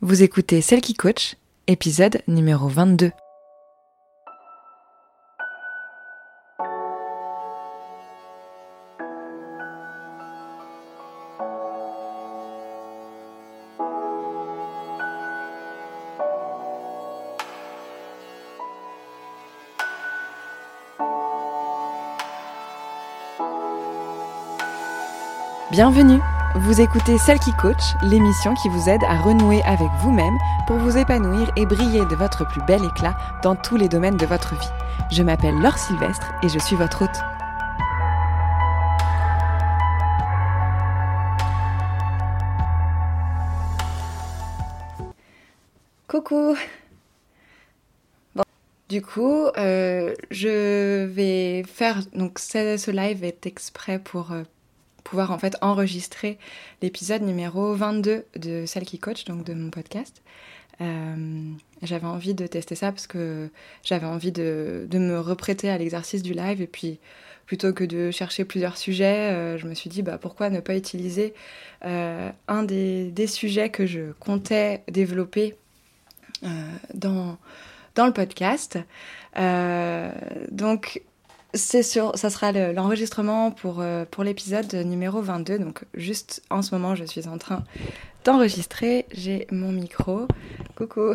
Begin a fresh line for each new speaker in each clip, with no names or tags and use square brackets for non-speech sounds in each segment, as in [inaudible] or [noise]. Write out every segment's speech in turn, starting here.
Vous écoutez Celle qui coach, épisode numéro 22. Bienvenue vous écoutez Celle qui coach, l'émission qui vous aide à renouer avec vous-même pour vous épanouir et briller de votre plus bel éclat dans tous les domaines de votre vie. Je m'appelle Laure Sylvestre et je suis votre hôte. Coucou du coup, euh, je vais faire... Donc ce, live est exprès pour... Euh, pouvoir en fait enregistrer l'épisode numéro 22 de Celle qui coach, donc de mon podcast. Euh, j'avais envie de tester ça parce que j'avais envie de, de, me reprêter à l'exercice du live et puis plutôt que de chercher plusieurs sujets, euh, je me suis dit bah, pourquoi ne pas utiliser euh, un des, des, sujets que je comptais développer dans, dans le podcast. donc c'est sûr, ça sera l'enregistrement pour, euh, pour l'épisode numéro 22. Donc, juste en ce moment, je suis en train d'enregistrer. J'ai mon micro. Coucou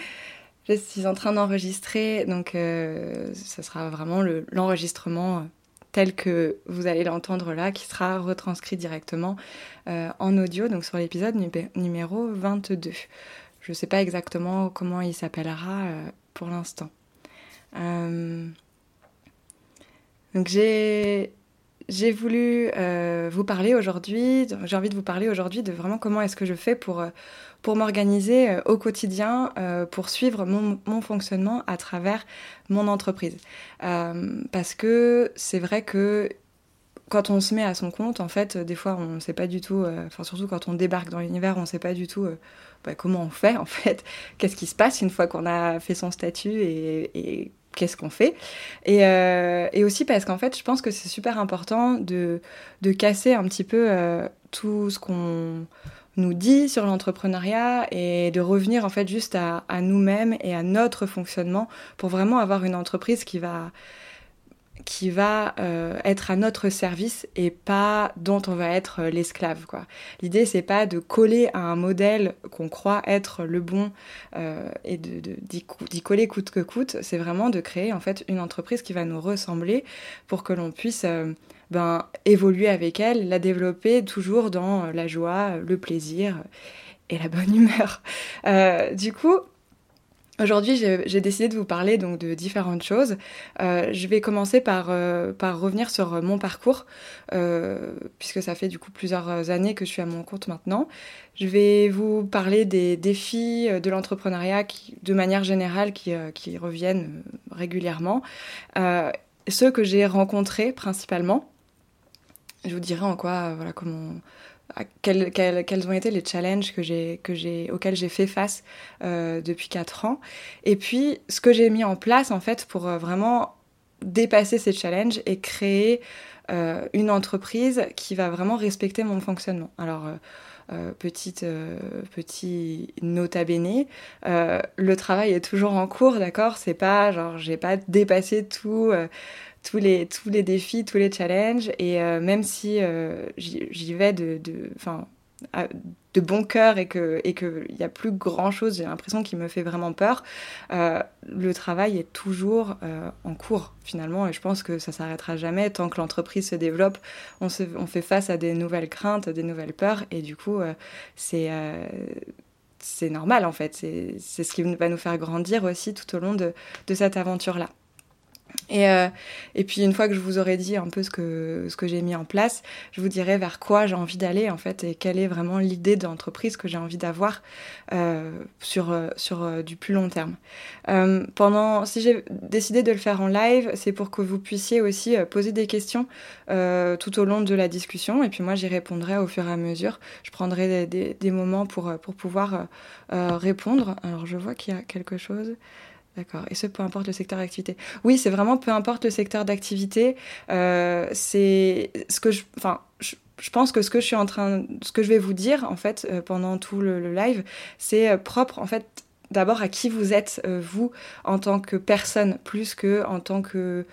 [laughs] Je suis en train d'enregistrer. Donc, euh, ça sera vraiment l'enregistrement tel que vous allez l'entendre là, qui sera retranscrit directement euh, en audio, donc sur l'épisode numéro 22. Je ne sais pas exactement comment il s'appellera pour l'instant. Donc j'ai voulu euh, vous parler aujourd'hui, j'ai envie de vous parler aujourd'hui de vraiment comment est-ce que je fais pour, euh, pour m'organiser euh, au quotidien, pour suivre mon, fonctionnement à travers mon entreprise. parce que c'est vrai que quand on se met à son compte, en fait, des fois, on ne sait pas du tout, enfin surtout quand on débarque dans l'univers, on ne sait pas du tout bah, comment on fait, en fait, [laughs] qu'est-ce qui se passe une fois qu'on a fait son statut et qu'est-ce qu'on fait. Et, euh, et, aussi parce qu'en fait je pense que c'est super important de, de, casser un petit peu euh, tout ce qu'on nous dit sur l'entrepreneuriat et de revenir en fait juste à, à nous-mêmes et à notre fonctionnement pour vraiment avoir une entreprise qui va qui va euh, être à notre service et pas dont on va être euh, l'esclave quoi. L'idée c'est pas de coller à un modèle qu'on croit être le bon euh, et de d'y coller coûte que coûte, c'est vraiment de créer en fait une entreprise qui va nous ressembler pour que l'on puisse ben évoluer avec elle, la développer toujours dans la joie, le plaisir et la bonne humeur. du coup, Aujourd'hui, j'ai décidé de vous parler donc de différentes choses. Euh, je vais commencer par, euh, par revenir sur mon parcours, euh, puisque ça fait du coup plusieurs années que je suis à mon compte maintenant. Je vais vous parler des défis de l'entrepreneuriat de manière générale qui, qui reviennent régulièrement, ceux que j'ai rencontrés principalement. Je vous dirai en quoi, voilà, comment quels, ont été les challenges que j'ai, auxquels j'ai fait face euh, depuis 4 ans. Et puis, ce que j'ai mis en place, en fait, pour euh, vraiment dépasser ces challenges et créer euh, une entreprise qui va vraiment respecter mon fonctionnement. Alors, petite, petit nota bene, le travail est toujours en cours, d'accord? C'est pas genre, j'ai pas dépassé tout tous les, tous les défis, tous les challenges. Et euh, même si euh, j'y vais de, de, de bon cœur et qu'il et que a plus grand chose, j'ai l'impression qui me fait vraiment peur, euh, le travail est toujours en cours finalement. Et je pense que ça s'arrêtera jamais tant que l'entreprise se développe. On, se, on fait face à des nouvelles craintes, des nouvelles peurs. Et du coup, c'est c'est normal en fait. C'est ce qui va nous faire grandir aussi tout au long de, de cette aventure-là. Et, euh, et, puis une fois que je vous aurai dit un peu ce que, j'ai mis en place, je vous dirai vers quoi j'ai envie d'aller en fait et quelle est vraiment l'idée d'entreprise que j'ai envie d'avoir euh, sur, euh, du plus long terme. Pendant, si j'ai décidé de le faire en live, c'est pour que vous puissiez aussi poser des questions tout au long de la discussion et puis moi j'y répondrai au fur et à mesure. Je prendrai des, moments pour pouvoir répondre. Alors je vois qu'il y a quelque chose. D'accord. Et ce, peu importe le secteur d'activité. Oui, c'est vraiment peu importe le secteur d'activité. Euh, c'est ce que je, enfin, je, pense que ce que je suis en train, ce que je vais vous dire en fait euh, pendant tout le, live, c'est euh, propre en fait d'abord à qui vous êtes vous en tant que personne plus que en tant que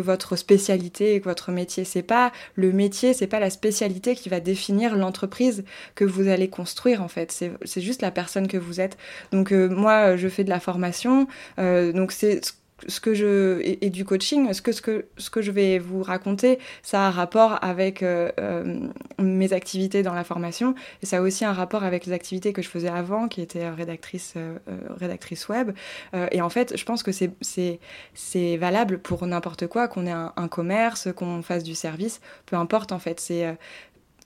votre spécialité et que votre métier. C'est pas le métier, c'est pas la spécialité qui va définir l'entreprise que vous allez construire en fait. C'est juste la personne que vous êtes. Donc euh, moi, je fais de la formation, euh, donc c'est ce que je et, du coaching, ce que, ce que ce que je vais vous raconter, ça a un rapport avec euh, euh, mes activités dans la formation et ça a aussi un rapport avec les activités que je faisais avant, qui était rédactrice euh, rédactrice web. et en fait, je pense que c'est c'est c'est valable pour n'importe quoi, qu'on ait un, un commerce, qu'on fasse du service, peu importe en fait. C'est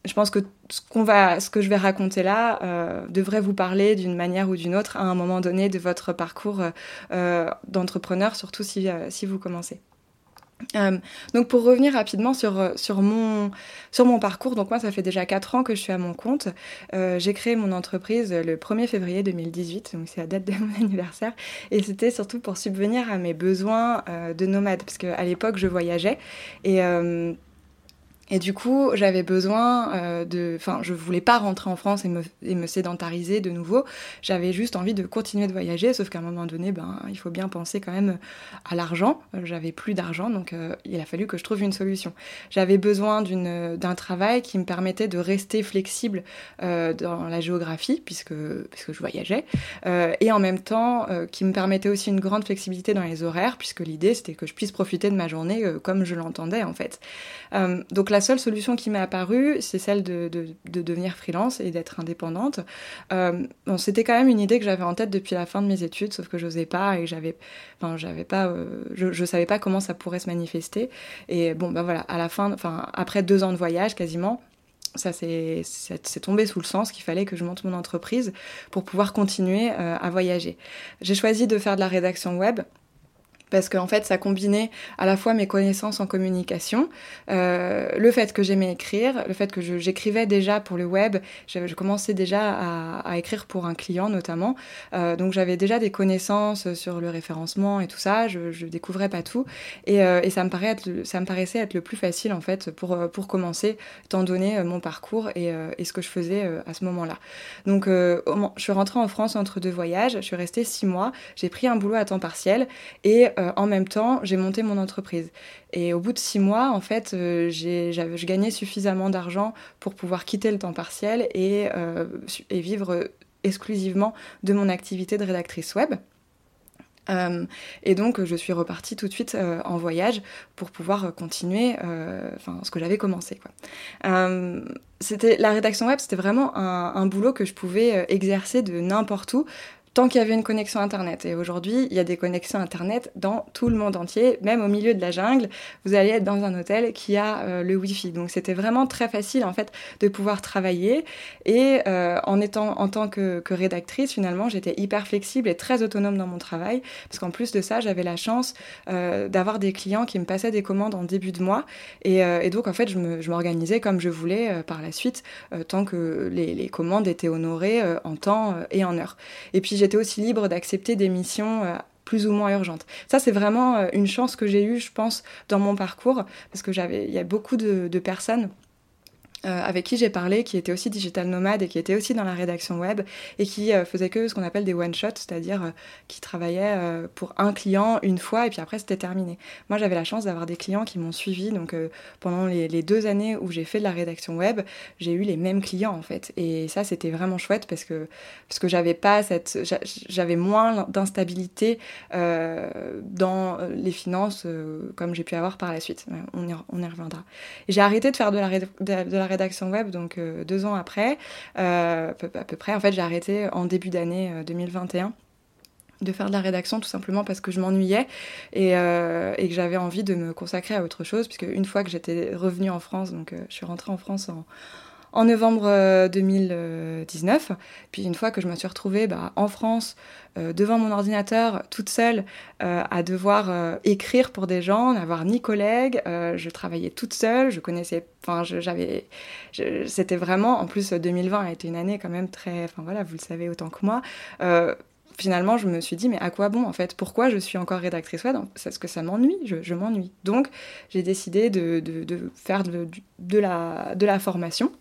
je pense que ce, qu'on va, ce que je vais raconter là euh, devrait vous parler d'une manière ou d'une autre à un moment donné de votre parcours euh, euh, d'entrepreneur, surtout si, vous commencez. donc pour revenir rapidement sur, sur, mon, sur mon parcours, donc moi ça fait déjà 4 ans que je suis à mon compte. j'ai créé mon entreprise le 1er février 2018, donc c'est la date de mon [laughs] anniversaire, et c'était surtout pour subvenir à mes besoins de nomade, parce qu'à l'époque je voyageais et et du coup, j'avais besoin euh, de. Enfin, je voulais pas rentrer en France et me, et me sédentariser de nouveau. J'avais juste envie de continuer de voyager, sauf qu'à un moment donné, ben, il faut bien penser quand même à l'argent. J'avais plus d'argent, donc euh, il a fallu que je trouve une solution. J'avais besoin d'un travail qui me permettait de rester flexible euh, dans la géographie, puisque, puisque je voyageais, euh, et en même temps euh, qui me permettait aussi une grande flexibilité dans les horaires, puisque l'idée c'était que je puisse profiter de ma journée comme je l'entendais en fait. donc là, la seule solution qui m'est apparue, c'est celle de, devenir freelance et d'être indépendante. Euh, c'était quand même une idée que j'avais en tête depuis la fin de mes études, sauf que j'osais pas et j'avais, enfin, j'avais pas, euh, je, je, savais pas comment ça pourrait se manifester. Et bon, ben voilà, à la fin, enfin, après deux ans de voyage quasiment, ça s'est tombé sous le sens qu'il fallait que je monte mon entreprise pour pouvoir continuer euh, à voyager. J'ai choisi de faire de la rédaction web parce qu'en fait ça combinait à la fois mes connaissances en communication, euh, le fait que j'aimais écrire, le fait que j'écrivais déjà pour le web, je commençais déjà à, écrire pour un client notamment, euh, donc j'avais déjà des connaissances sur le référencement et tout ça, je, je découvrais pas tout, et, euh, et ça, me paraît ça me paraissait être le plus facile en fait pour, pour commencer, étant donné euh, mon parcours et, euh, et, ce que je faisais à ce moment-là. Donc je suis rentrée en France entre deux voyages, je suis restée six mois, j'ai pris un boulot à temps partiel, et euh, en même temps, j'ai monté mon entreprise. Et au bout de six mois, en fait, euh, je gagnais suffisamment d'argent pour pouvoir quitter le temps partiel et, euh, vivre exclusivement de mon activité de rédactrice web. et donc, je suis repartie tout de suite en voyage pour pouvoir continuer ce que j'avais commencé. c'était la rédaction web, c'était vraiment un, boulot que je pouvais exercer de n'importe où tant qu'il y avait une connexion Internet. Et aujourd'hui, il y a des connexions Internet dans tout le monde entier, même au milieu de la jungle. Vous allez être dans un hôtel qui a euh, le Wi-Fi. Donc c'était vraiment très facile en fait de pouvoir travailler. Et euh, en étant en tant que, rédactrice, finalement, j'étais hyper flexible et très autonome dans mon travail, parce qu'en plus de ça, j'avais la chance euh, d'avoir des clients qui me passaient des commandes en début de mois. Et, donc en fait, je m'organisais comme je voulais par la suite, tant que les, les, commandes étaient honorées en temps et en heure. Et puis j'étais aussi libre d'accepter des missions euh, plus ou moins urgentes. Ça, c'est vraiment euh, une chance que j'ai eue, je pense, dans mon parcours, parce que j'avais, il y a beaucoup de, de personnes euh, avec qui j'ai parlé, qui était aussi digital nomade et qui était aussi dans la rédaction web et qui euh, faisait que ce qu'on appelle des one-shots, c'est-à-dire euh, qui travaillait pour un client une fois et puis après c'était terminé. Moi j'avais la chance d'avoir des clients qui m'ont suivi, donc pendant les, deux années où j'ai fait de la rédaction web, j'ai eu les mêmes clients en fait. Et ça c'était vraiment chouette parce que, parce que j'avais pas cette. J'avais moins d'instabilité dans les finances comme j'ai pu avoir par la suite. On y, on y reviendra. J'ai arrêté de faire de la, de la rédaction web, donc euh, deux ans après, euh, à peu près. En fait, j'ai arrêté en début d'année 2021 euh, de faire de la rédaction tout simplement parce que je m'ennuyais et, et, que j'avais envie de me consacrer à autre chose puisque une fois que j'étais revenue en France donc je suis rentrée en France en, en novembre 2019. Euh, Puis une fois que je me suis retrouvée bah, en France, euh, devant mon ordinateur, toute seule, euh, à devoir écrire pour des gens, n'avoir ni collègues, je travaillais toute seule, je connaissais, enfin j'avais, c'était vraiment, en plus 2020 a été une année quand même très, enfin voilà, vous le savez autant que moi finalement, je me suis dit, mais à quoi bon en fait? Pourquoi je suis encore rédactrice web? Parce que ça m'ennuie, je, m'ennuie. Donc, j'ai décidé de, faire de, la, de la formation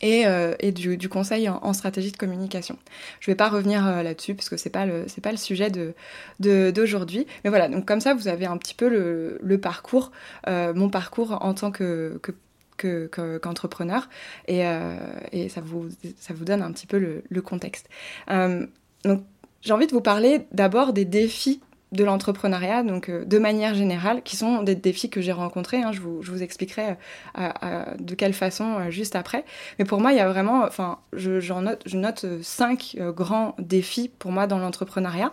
et, euh, du, conseil en, stratégie de communication. Je ne vais pas revenir euh, là-dessus parce que ce n'est pas, le, sujet d'aujourd'hui. Mais voilà, donc comme ça, vous avez un petit peu le, parcours, euh, mon parcours en tant que, qu'entrepreneur et, et, ça, vous, ça vous donne un petit peu le, le contexte. donc j'ai envie de vous parler d'abord des défis de l'entrepreneuriat, donc euh, de manière générale, qui sont des défis que j'ai rencontrés. Hein, je, vous, je, vous, expliquerai euh, de quelle façon euh, juste après. Mais pour moi, il y a vraiment, enfin, je, note, je note cinq grands défis pour moi dans l'entrepreneuriat.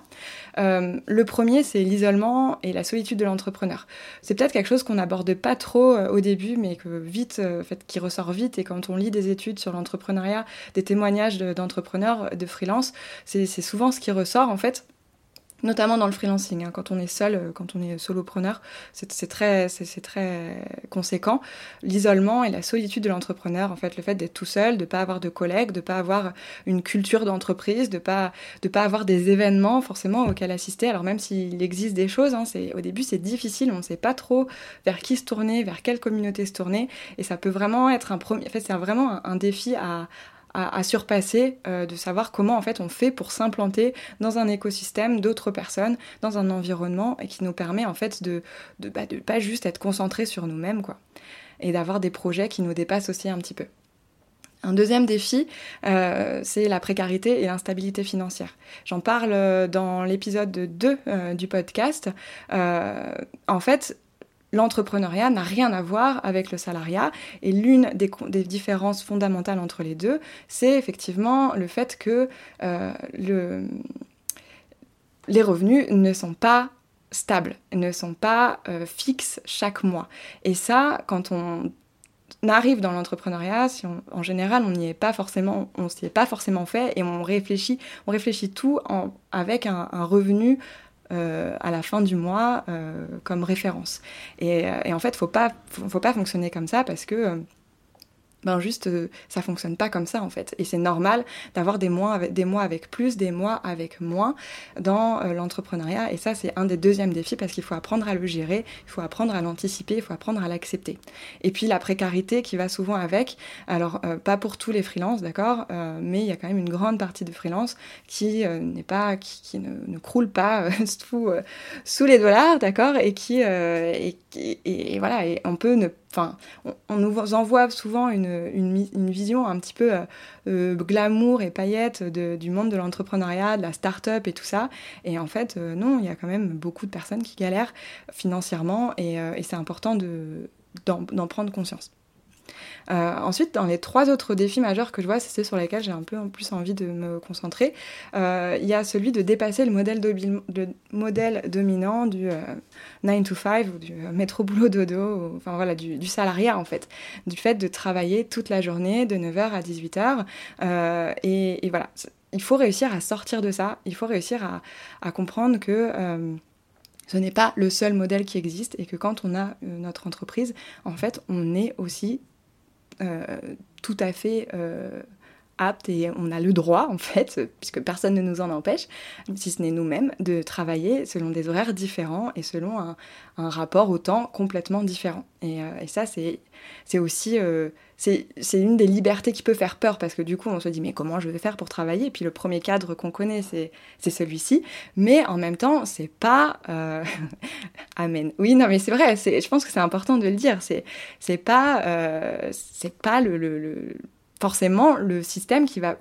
le premier, c'est l'isolement et la solitude de l'entrepreneur. C'est peut-être quelque chose qu'on n'aborde pas trop au début, mais que vite, fait, qui ressort vite. Et quand on lit des études sur l'entrepreneuriat, des témoignages d'entrepreneurs, de, freelance, c'est souvent ce qui ressort en fait notamment dans le freelancing. Hein, quand on est seul, euh, quand on est solopreneur, c'est très, c'est très conséquent. L'isolement et la solitude de l'entrepreneur, en fait, le fait d'être tout seul, de pas avoir de collègues, de pas avoir une culture d'entreprise, de pas, de pas avoir des événements forcément auxquels assister. Alors même s'il existe des choses, hein, c'est au début c'est difficile, on ne sait pas trop vers qui se tourner, vers quelle communauté se tourner, et ça peut vraiment être un premier. En fait, c'est vraiment un défi à, à, surpasser, euh, de savoir comment en fait on fait pour s'implanter dans un écosystème d'autres personnes, dans un environnement et qui nous permet en fait de de, bah, pas juste être concentré sur nous-mêmes quoi, et d'avoir des projets qui nous dépassent aussi un petit peu. Un deuxième défi, euh, c'est la précarité et l'instabilité financière. J'en parle euh, dans l'épisode 2 du podcast. en fait, l'entrepreneuriat n'a rien à voir avec le salariat. Et l'une des, différences fondamentales entre les deux, c'est effectivement le fait que euh, les revenus ne sont pas stables, ne sont pas euh, fixes chaque mois. Et ça, quand on arrive dans l'entrepreneuriat, si en général on n'y est pas forcément, on s'y est pas forcément fait et on réfléchit, on réfléchit tout avec un, revenu euh, à la fin du mois euh, comme référence. Et, euh, et, en fait, faut pas, faut, pas fonctionner comme ça parce que ben juste euh, ça fonctionne pas comme ça en fait. Et c'est normal d'avoir des mois avec mois avec plus des mois avec moins dans euh, l'entrepreneuriat. Et ça c'est un des deuxièmes défis parce qu'il faut apprendre à le gérer il faut apprendre à l'anticiper il faut apprendre à l'accepter. Et puis la précarité qui va souvent avec. Alors euh, pas pour tous les freelances d'accord mais il y a quand même une grande partie de freelance qui n'est pas qui, ne, ne, croule pas [laughs] sous, sous les dollars d'accord et qui et, et, voilà et on peut ne Enfin, on, nous envoie souvent une, une, vision un petit peu euh, euh, glamour et paillette du monde de l'entrepreneuriat, de la start-up et tout ça. Et en fait, euh, non, il y a quand même beaucoup de personnes qui galèrent financièrement et, et c'est important d'en prendre conscience. Euh, ensuite, dans les trois autres défis majeurs que je vois, c'est ceux sur lesquels j'ai un peu en plus envie de me concentrer. Euh, il y a celui de dépasser le modèle, modèle dominant du 9 euh, to 5 ou du métro boulot dodo, enfin voilà, du, salariat en fait, du fait de travailler toute la journée de 9h à 18h. Et, voilà, il faut réussir à sortir de ça, il faut réussir à, comprendre que ce n'est pas le seul modèle qui existe et que quand on a notre entreprise, en fait, on est aussi euh, tout à fait euh, apte et on a le droit, en fait, [laughs] puisque personne ne nous en empêche, si ce n'est nous-mêmes, de travailler selon des horaires différents et selon un, rapport au temps complètement différent. Et, euh, ça, c'est aussi c'est une des libertés qui peut faire peur parce que du coup on se dit mais comment je vais faire pour travailler? Et puis le premier cadre qu'on connaît c'est celui-ci. Mais en même temps c'est pas euh... [laughs] amen. Oui non mais c'est vrai je pense que c'est important de le dire c'est pas euh, pas le, le, forcément le système qui va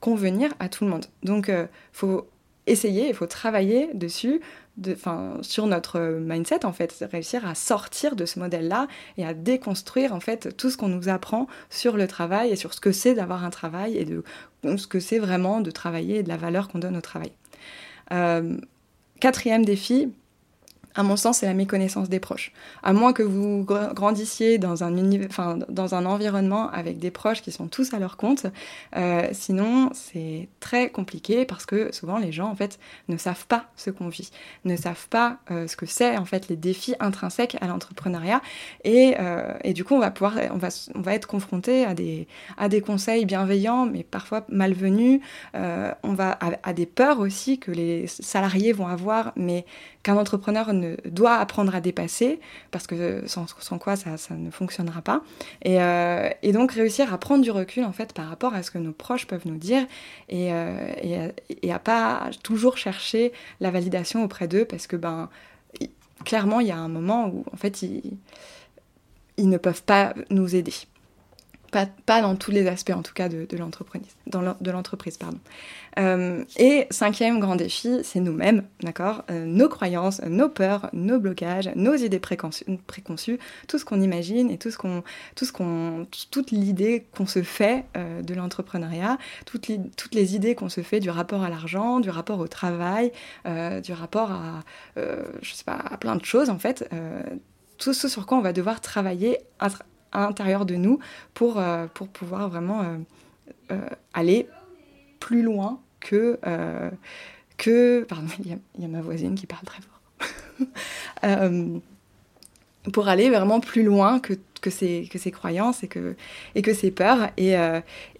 convenir à tout le monde donc euh, faut essayer il faut travailler dessus de, sur notre mindset en fait, réussir à sortir de ce modèle-là et à déconstruire en fait tout ce qu'on nous apprend sur le travail et sur ce que c'est d'avoir un travail et de ce que c'est vraiment de travailler et de la valeur qu'on donne au travail. Euh, quatrième défi, à mon sens, c'est la méconnaissance des proches. À moins que vous grandissiez dans un, environnement avec des proches qui sont tous à leur compte, euh, sinon c'est très compliqué parce que souvent les gens en fait ne savent pas ce qu'on vit, ne savent pas euh, ce que c'est en fait les défis intrinsèques à l'entrepreneuriat et, euh, du coup on va pouvoir, on va, être confronté à des, à des conseils bienveillants mais parfois malvenus, on va à, à des peurs aussi que les salariés vont avoir mais qu'un entrepreneur ne doit apprendre à dépasser, parce que sans, quoi ça, ne fonctionnera pas. Euh, et, donc réussir à prendre du recul en fait par rapport à ce que nos proches peuvent nous dire et, euh, et, à pas toujours chercher la validation auprès d'eux, parce que ben clairement il y a un moment où en fait ils ne peuvent pas nous aider. Pas, dans tous les aspects, en tout cas, de, l'entreprise. Euh, et cinquième grand défi, c'est nous-mêmes, d'accord? Euh, Nos croyances, nos peurs, nos blocages, nos idées préconçues, tout ce qu'on imagine et tout ce qu'on, toute l'idée qu'on se fait euh, de l'entrepreneuriat, toutes toutes les idées qu'on se fait du rapport à l'argent, du rapport au travail, du rapport à, je sais pas, à plein de choses, en fait tout ce sur quoi on va devoir travailler à l'intérieur de nous pour, euh, pour pouvoir vraiment euh, euh, aller plus loin que... que pardon, il y, a ma voisine qui parle très fort. [laughs] pour aller vraiment plus loin que, que, ces, que ces croyances et que, et que ces peurs. Et,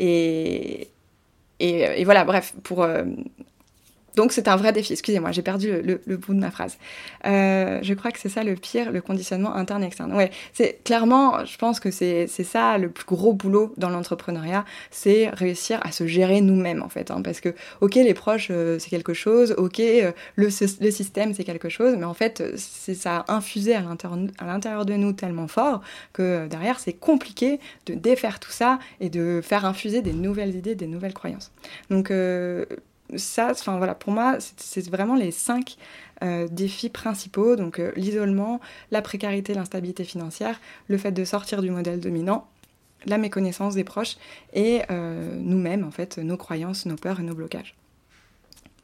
et, et, voilà, bref, pour donc c'est un vrai défi. Excusez-moi, j'ai perdu le, bout de ma phrase. Euh, je crois que c'est ça le pire, le conditionnement interne-externe. Ouais, c'est clairement, je pense que c'est ça le plus gros boulot dans l'entrepreneuriat, c'est réussir à se gérer nous-mêmes en fait. Hein, parce que ok, les proches euh, c'est quelque chose, ok, euh, le, système c'est quelque chose, mais en fait c'est ça infusé à l'intérieur de nous tellement fort que derrière c'est compliqué de défaire tout ça et de faire infuser des nouvelles idées, des nouvelles croyances. Donc ça, enfin voilà, pour moi, c'est vraiment les cinq euh, défis principaux. Donc euh, l'isolement, la précarité, l'instabilité financière, le fait de sortir du modèle dominant, la méconnaissance des proches et euh, nous-mêmes, en fait, nos croyances, nos peurs et nos blocages.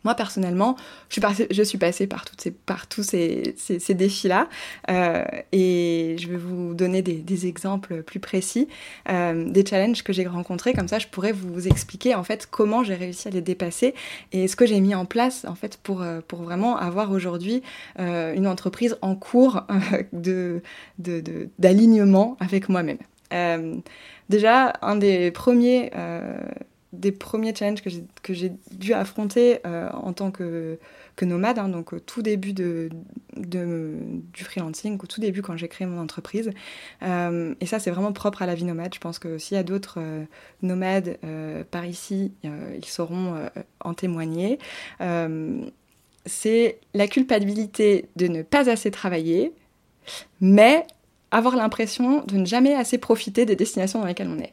Moi, personnellement, je suis, passée par, toutes ces, par tous ces, ces, défis-là euh, et je vais vous donner des, des exemples plus précis, euh, des challenges que j'ai rencontrés. Comme ça, je pourrais vous expliquer en fait comment j'ai réussi à les dépasser et ce que j'ai mis en place en fait pour, euh, pour vraiment avoir aujourd'hui euh, une entreprise en cours euh, de, d'alignement de, avec moi-même. Euh, déjà, un des premiers des premiers challenges que j'ai dû affronter euh, en tant que, nomade, hein, donc au tout début du freelancing, au tout début quand j'ai créé mon entreprise. Euh, et ça, c'est vraiment propre à la vie nomade. Je pense que s'il y a d'autres euh, nomades par ici, ils sauront en témoigner. c'est la culpabilité de ne pas assez travailler, mais avoir l'impression de ne jamais assez profiter des destinations dans lesquelles on est.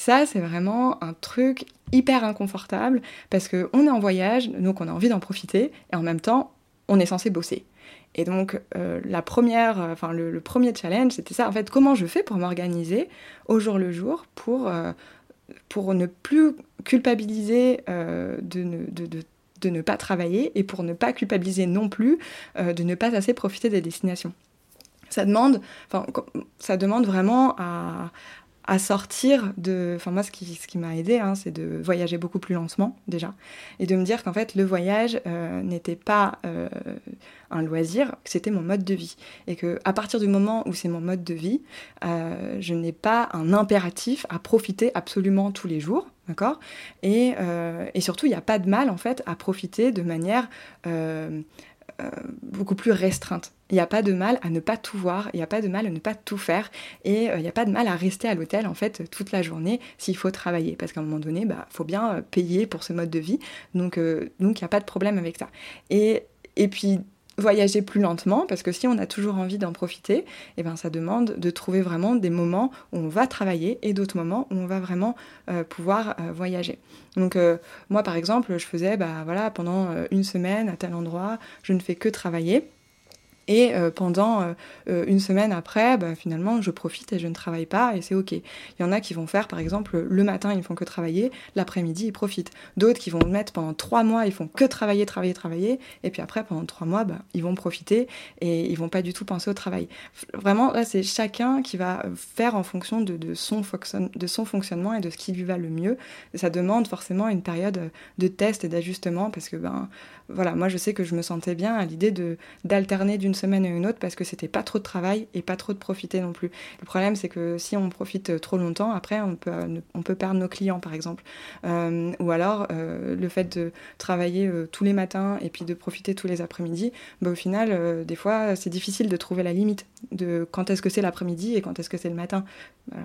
Ça, c'est vraiment un truc hyper inconfortable parce qu'on est en voyage, donc on a envie d'en profiter, et en même temps, on est censé bosser. Et donc, euh, la première, euh, enfin, le, premier challenge, c'était ça. En fait, comment je fais pour m'organiser au jour le jour pour, euh, pour ne plus culpabiliser de, ne, de, ne pas travailler et pour ne pas culpabiliser non plus de ne pas assez profiter des destinations? Ça demande, enfin, ça demande vraiment à, à sortir de... Enfin moi, ce qui, m'a aidé, hein, c'est de voyager beaucoup plus lentement déjà, et de me dire qu'en fait, le voyage euh, n'était pas euh, un loisir, c'était mon mode de vie. Et que à partir du moment où c'est mon mode de vie, euh, je n'ai pas un impératif à profiter absolument tous les jours, d'accord? Et, et, surtout, il n'y a pas de mal, en fait, à profiter de manière beaucoup plus restreinte. Il n'y a pas de mal à ne pas tout voir, il n'y a pas de mal à ne pas tout faire, et euh, il n'y a pas de mal à rester à l'hôtel en fait toute la journée s'il faut travailler, parce qu'à un moment donné, il bah, faut bien euh, payer pour ce mode de vie, donc euh, il n'y a pas de problème avec ça. Et, et puis voyager plus lentement, parce que si on a toujours envie d'en profiter, eh ben, ça demande de trouver vraiment des moments où on va travailler et d'autres moments où on va vraiment pouvoir voyager. Donc moi par exemple, je faisais bah, voilà, pendant une semaine à tel endroit, je ne fais que travailler. Et euh, pendant euh, euh, une semaine après, bah, finalement, je profite et je ne travaille pas et c'est ok. Il y en a qui vont faire, par exemple, le matin, ils font que travailler, l'après-midi, ils profitent. D'autres qui vont mettre pendant trois mois, ils font que travailler, travailler, travailler, et puis après, pendant trois mois, bah, ils vont profiter et ils vont pas du tout penser au travail. Vraiment, là, c'est chacun qui va faire en fonction de, de, son de son fonctionnement et de ce qui lui va le mieux. Ça demande forcément une période de test et d'ajustement parce que, ben, voilà, moi, je sais que je me sentais bien à l'idée d'alterner d'une semaine à une autre parce que c'était pas trop de travail et pas trop de profiter non plus. Le problème, c'est que si on profite trop longtemps, après, on peut, peut perdre nos clients, par exemple. Euh, ou alors, euh, le fait de travailler euh, tous les matins et puis de profiter tous les après-midi, bah, au final, des fois, c'est difficile de trouver la limite de quand est-ce que c'est l'après-midi et quand est-ce que c'est le matin,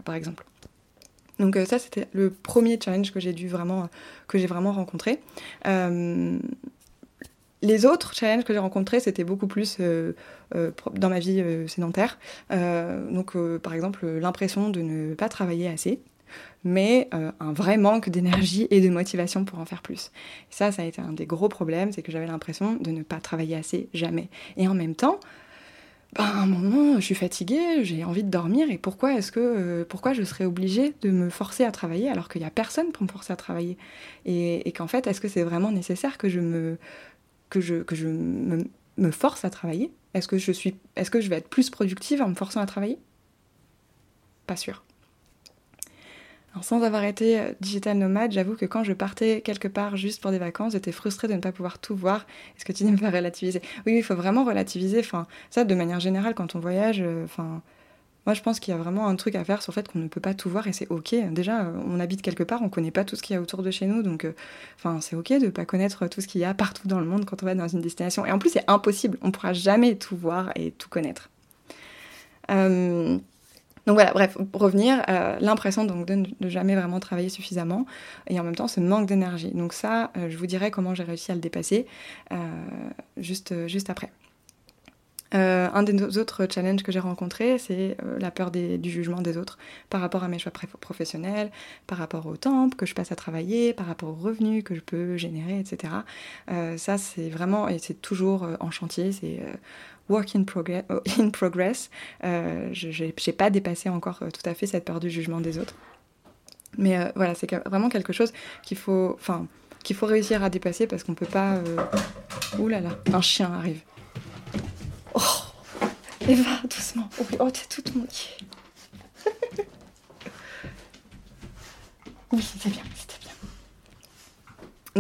par exemple. Donc ça, c'était le premier challenge que j'ai dû vraiment, que j'ai vraiment rencontré. Les autres challenges que j'ai rencontrés, c'était beaucoup plus euh, euh, dans ma vie euh, sédentaire. donc, par exemple, l'impression de ne pas travailler assez, mais un vrai manque d'énergie et de motivation pour en faire plus. Et ça, ça a été un des gros problèmes, c'est que j'avais l'impression de ne pas travailler assez jamais. Et en même temps, ben, à un moment, je suis fatiguée, j'ai envie de dormir, et pourquoi est-ce que, pourquoi je serais obligée de me forcer à travailler alors qu'il n'y a personne pour me forcer à travailler? Et, et qu'en fait, est-ce que c'est vraiment nécessaire que je me que je, que je me, force à travailler Est-ce que, je suis, est-ce que je vais être plus productive en me forçant à travailler? Pas sûr. sans avoir été euh, digital nomade, j'avoue que quand je partais quelque part juste pour des vacances, j'étais frustrée de ne pas pouvoir tout voir. Est-ce que tu dis [laughs] me faire relativiser Oui, il faut vraiment relativiser. Enfin, ça, de manière générale, quand on voyage, euh, enfin, moi, je pense qu'il y a vraiment un truc à faire sur le fait qu'on ne peut pas tout voir et c'est ok. Déjà, on habite quelque part, on connaît pas tout ce qu'il y a autour de chez nous, donc, euh, c'est ok de pas connaître tout ce qu'il y a partout dans le monde quand on va dans une destination. Et en plus, c'est impossible. On pourra jamais tout voir et tout connaître. Euh, donc voilà, bref, revenir, euh, l'impression donc de ne jamais vraiment travailler suffisamment et en même temps ce manque d'énergie. Donc ça, je vous dirai comment j'ai réussi à le dépasser juste, juste après. Euh, un des autres challenges que j'ai rencontrés, c'est euh, la peur du jugement des autres par rapport à mes choix professionnels, par rapport au temps que je passe à travailler, par rapport aux revenus que je peux générer, etc. Euh, ça, c'est vraiment, et c'est toujours en chantier, c'est [laughs] work in, progress. Je n'ai pas dépassé encore tout à fait cette peur du jugement des autres. Mais voilà, c'est vraiment quelque chose qu'il faut, qu'il faut réussir à dépasser parce qu'on peut pas. Ouh là là, un chien arrive. Oh, Eva, doucement. Oh, oh t'es toute mouillée. oui, c'était bien, c'était bien.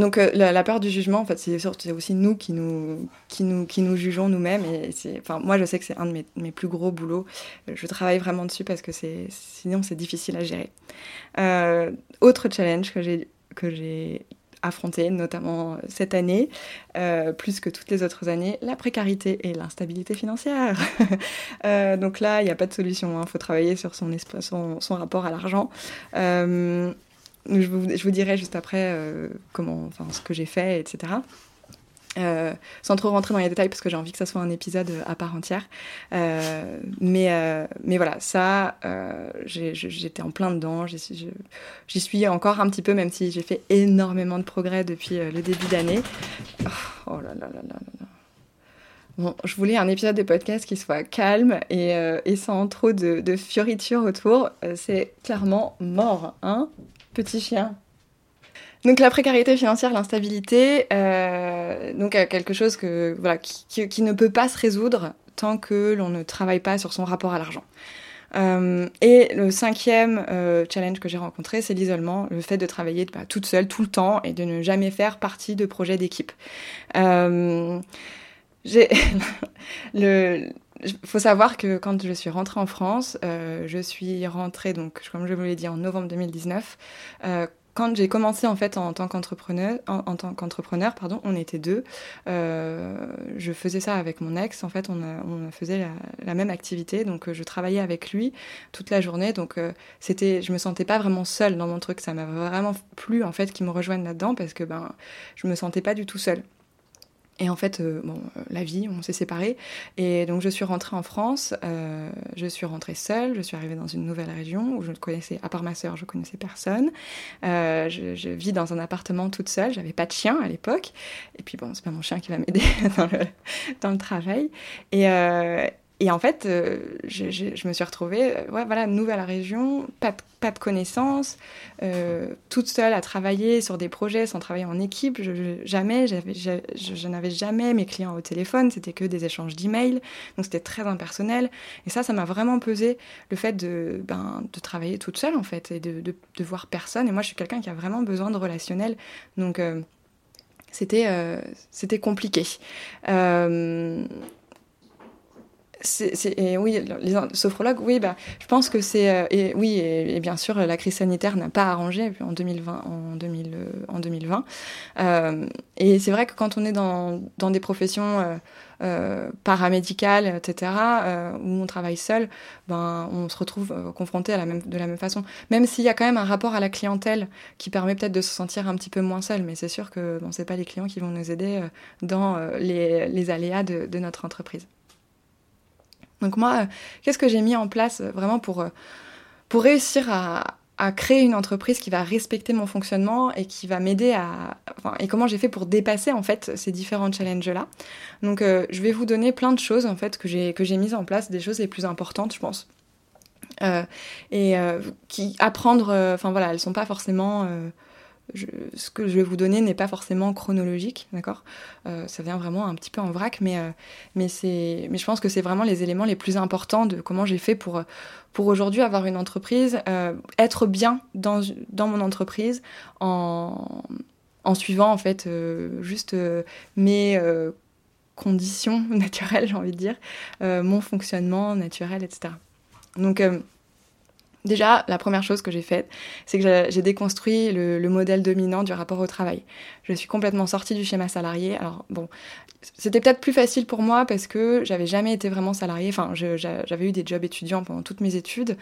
Donc euh, la, peur du jugement, en fait, c'est aussi nous qui nous, qui nous, jugeons nous-mêmes. Moi, je sais que c'est un de mes, plus gros boulots. Je travaille vraiment dessus parce que sinon c'est difficile à gérer. Euh, autre challenge que j'ai affronter, notamment euh, cette année, euh, plus que toutes les autres années, la précarité et l'instabilité financière. [laughs] Euh, donc là, il n'y a pas de solution, il hein. faut travailler sur son, son, son rapport à l'argent. je, vous, je, vous, dirai juste après comment, enfin, ce que j'ai fait, etc. Euh, sans trop rentrer dans les détails parce que j'ai envie que ça soit un épisode à part entière. Euh, mais, euh, mais voilà, ça, j'étais en plein dedans. J'y suis encore un petit peu, même si j'ai fait énormément de progrès depuis le début d'année. Oh, oh, là là là là là. Bon, je voulais un épisode de podcast qui soit calme et, et sans trop de, de fioritures autour. C'est clairement mort, hein, petit chien. Donc la précarité financière, l'instabilité, euh, donc euh, quelque chose que voilà qui, qui, ne peut pas se résoudre tant que l'on ne travaille pas sur son rapport à l'argent. Euh, et le cinquième euh, challenge que j'ai rencontré, c'est l'isolement, le fait de travailler bah, toute seule tout le temps et de ne jamais faire partie de projets d'équipe. Euh, j'ai [laughs] le faut savoir que quand je suis rentrée en France, euh, je suis rentrée donc comme je vous l'ai dit en novembre 2019 quand j'ai commencé en fait en tant qu'entrepreneur, en, tant qu'entrepreneur, pardon, on était deux. Euh, je faisais ça avec mon ex. En fait, on, on faisait la, même activité, donc euh, je travaillais avec lui toute la journée. Donc euh, c'était, je me sentais pas vraiment seule dans mon truc. Ça m'a vraiment plu en fait qu'il me rejoigne là-dedans parce que ben je me sentais pas du tout seule. Et en fait, euh, bon, euh, la vie, on s'est séparés. Et donc, je suis rentrée en France. Euh, je suis rentrée seule. Je suis arrivée dans une nouvelle région où je ne connaissais, à part ma sœur, je connaissais personne. je, vis dans un appartement toute seule. J'avais pas de chien à l'époque. Et puis, bon, c'est pas mon chien qui va m'aider [laughs] dans le, dans le travail. Et, et en fait, euh, je, me suis retrouvée, euh, voilà, nouvelle région, pas de, connaissances, euh, toute seule à travailler sur des projets sans travailler en équipe. Je, jamais, je, n'avais jamais mes clients au téléphone, c'était que des échanges d'emails, donc c'était très impersonnel. Et ça, ça m'a vraiment pesé le fait de, ben, travailler toute seule en fait et de, de, voir personne. Et moi, je suis quelqu'un qui a vraiment besoin de relationnel, donc c'était compliqué. Et oui, les sophrologues, oui, bah, je pense que c'est. Euh, et, oui, et, bien sûr, la crise sanitaire n'a pas arrangé en 2020. En, 2000, euh, 2020. Euh, et c'est vrai que quand on est dans, dans des professions paramédicales, etc., où on travaille seul, ben, on se retrouve confronté à la même, de la même façon. Même s'il y a quand même un rapport à la clientèle qui permet peut-être de se sentir un petit peu moins seul. Mais c'est sûr que bon, ce pas les clients qui vont nous aider dans les, les aléas de, de notre entreprise. Donc moi, euh, qu'est-ce que j'ai mis en place euh, vraiment pour, euh, réussir à, créer une entreprise qui va respecter mon fonctionnement et qui va m'aider à... Et comment j'ai fait pour dépasser en fait ces différents challenges-là. Donc je vais vous donner plein de choses en fait que j'ai, que j'ai mises en place, des choses les plus importantes je pense. et qui apprendre, enfin voilà, elles sont pas forcément ce que je vais vous donner n'est pas forcément chronologique, d'accord? Euh, Ça vient vraiment un petit peu en vrac, mais, euh, mais, mais je pense que c'est vraiment les éléments les plus importants de comment j'ai fait pour, pour aujourd'hui avoir une entreprise, euh, être bien dans, dans mon entreprise en, en suivant en fait juste mes conditions [laughs] naturelles, j'ai envie de dire, mon fonctionnement naturel, etc. Donc Déjà, la première chose que j'ai faite, c'est que j'ai déconstruit le, modèle dominant du rapport au travail. Je suis complètement sortie du schéma salarié. Alors bon, c'était peut-être plus facile pour moi parce que j'avais jamais été vraiment salariée. Enfin, j'avais eu des jobs étudiants pendant toutes mes études,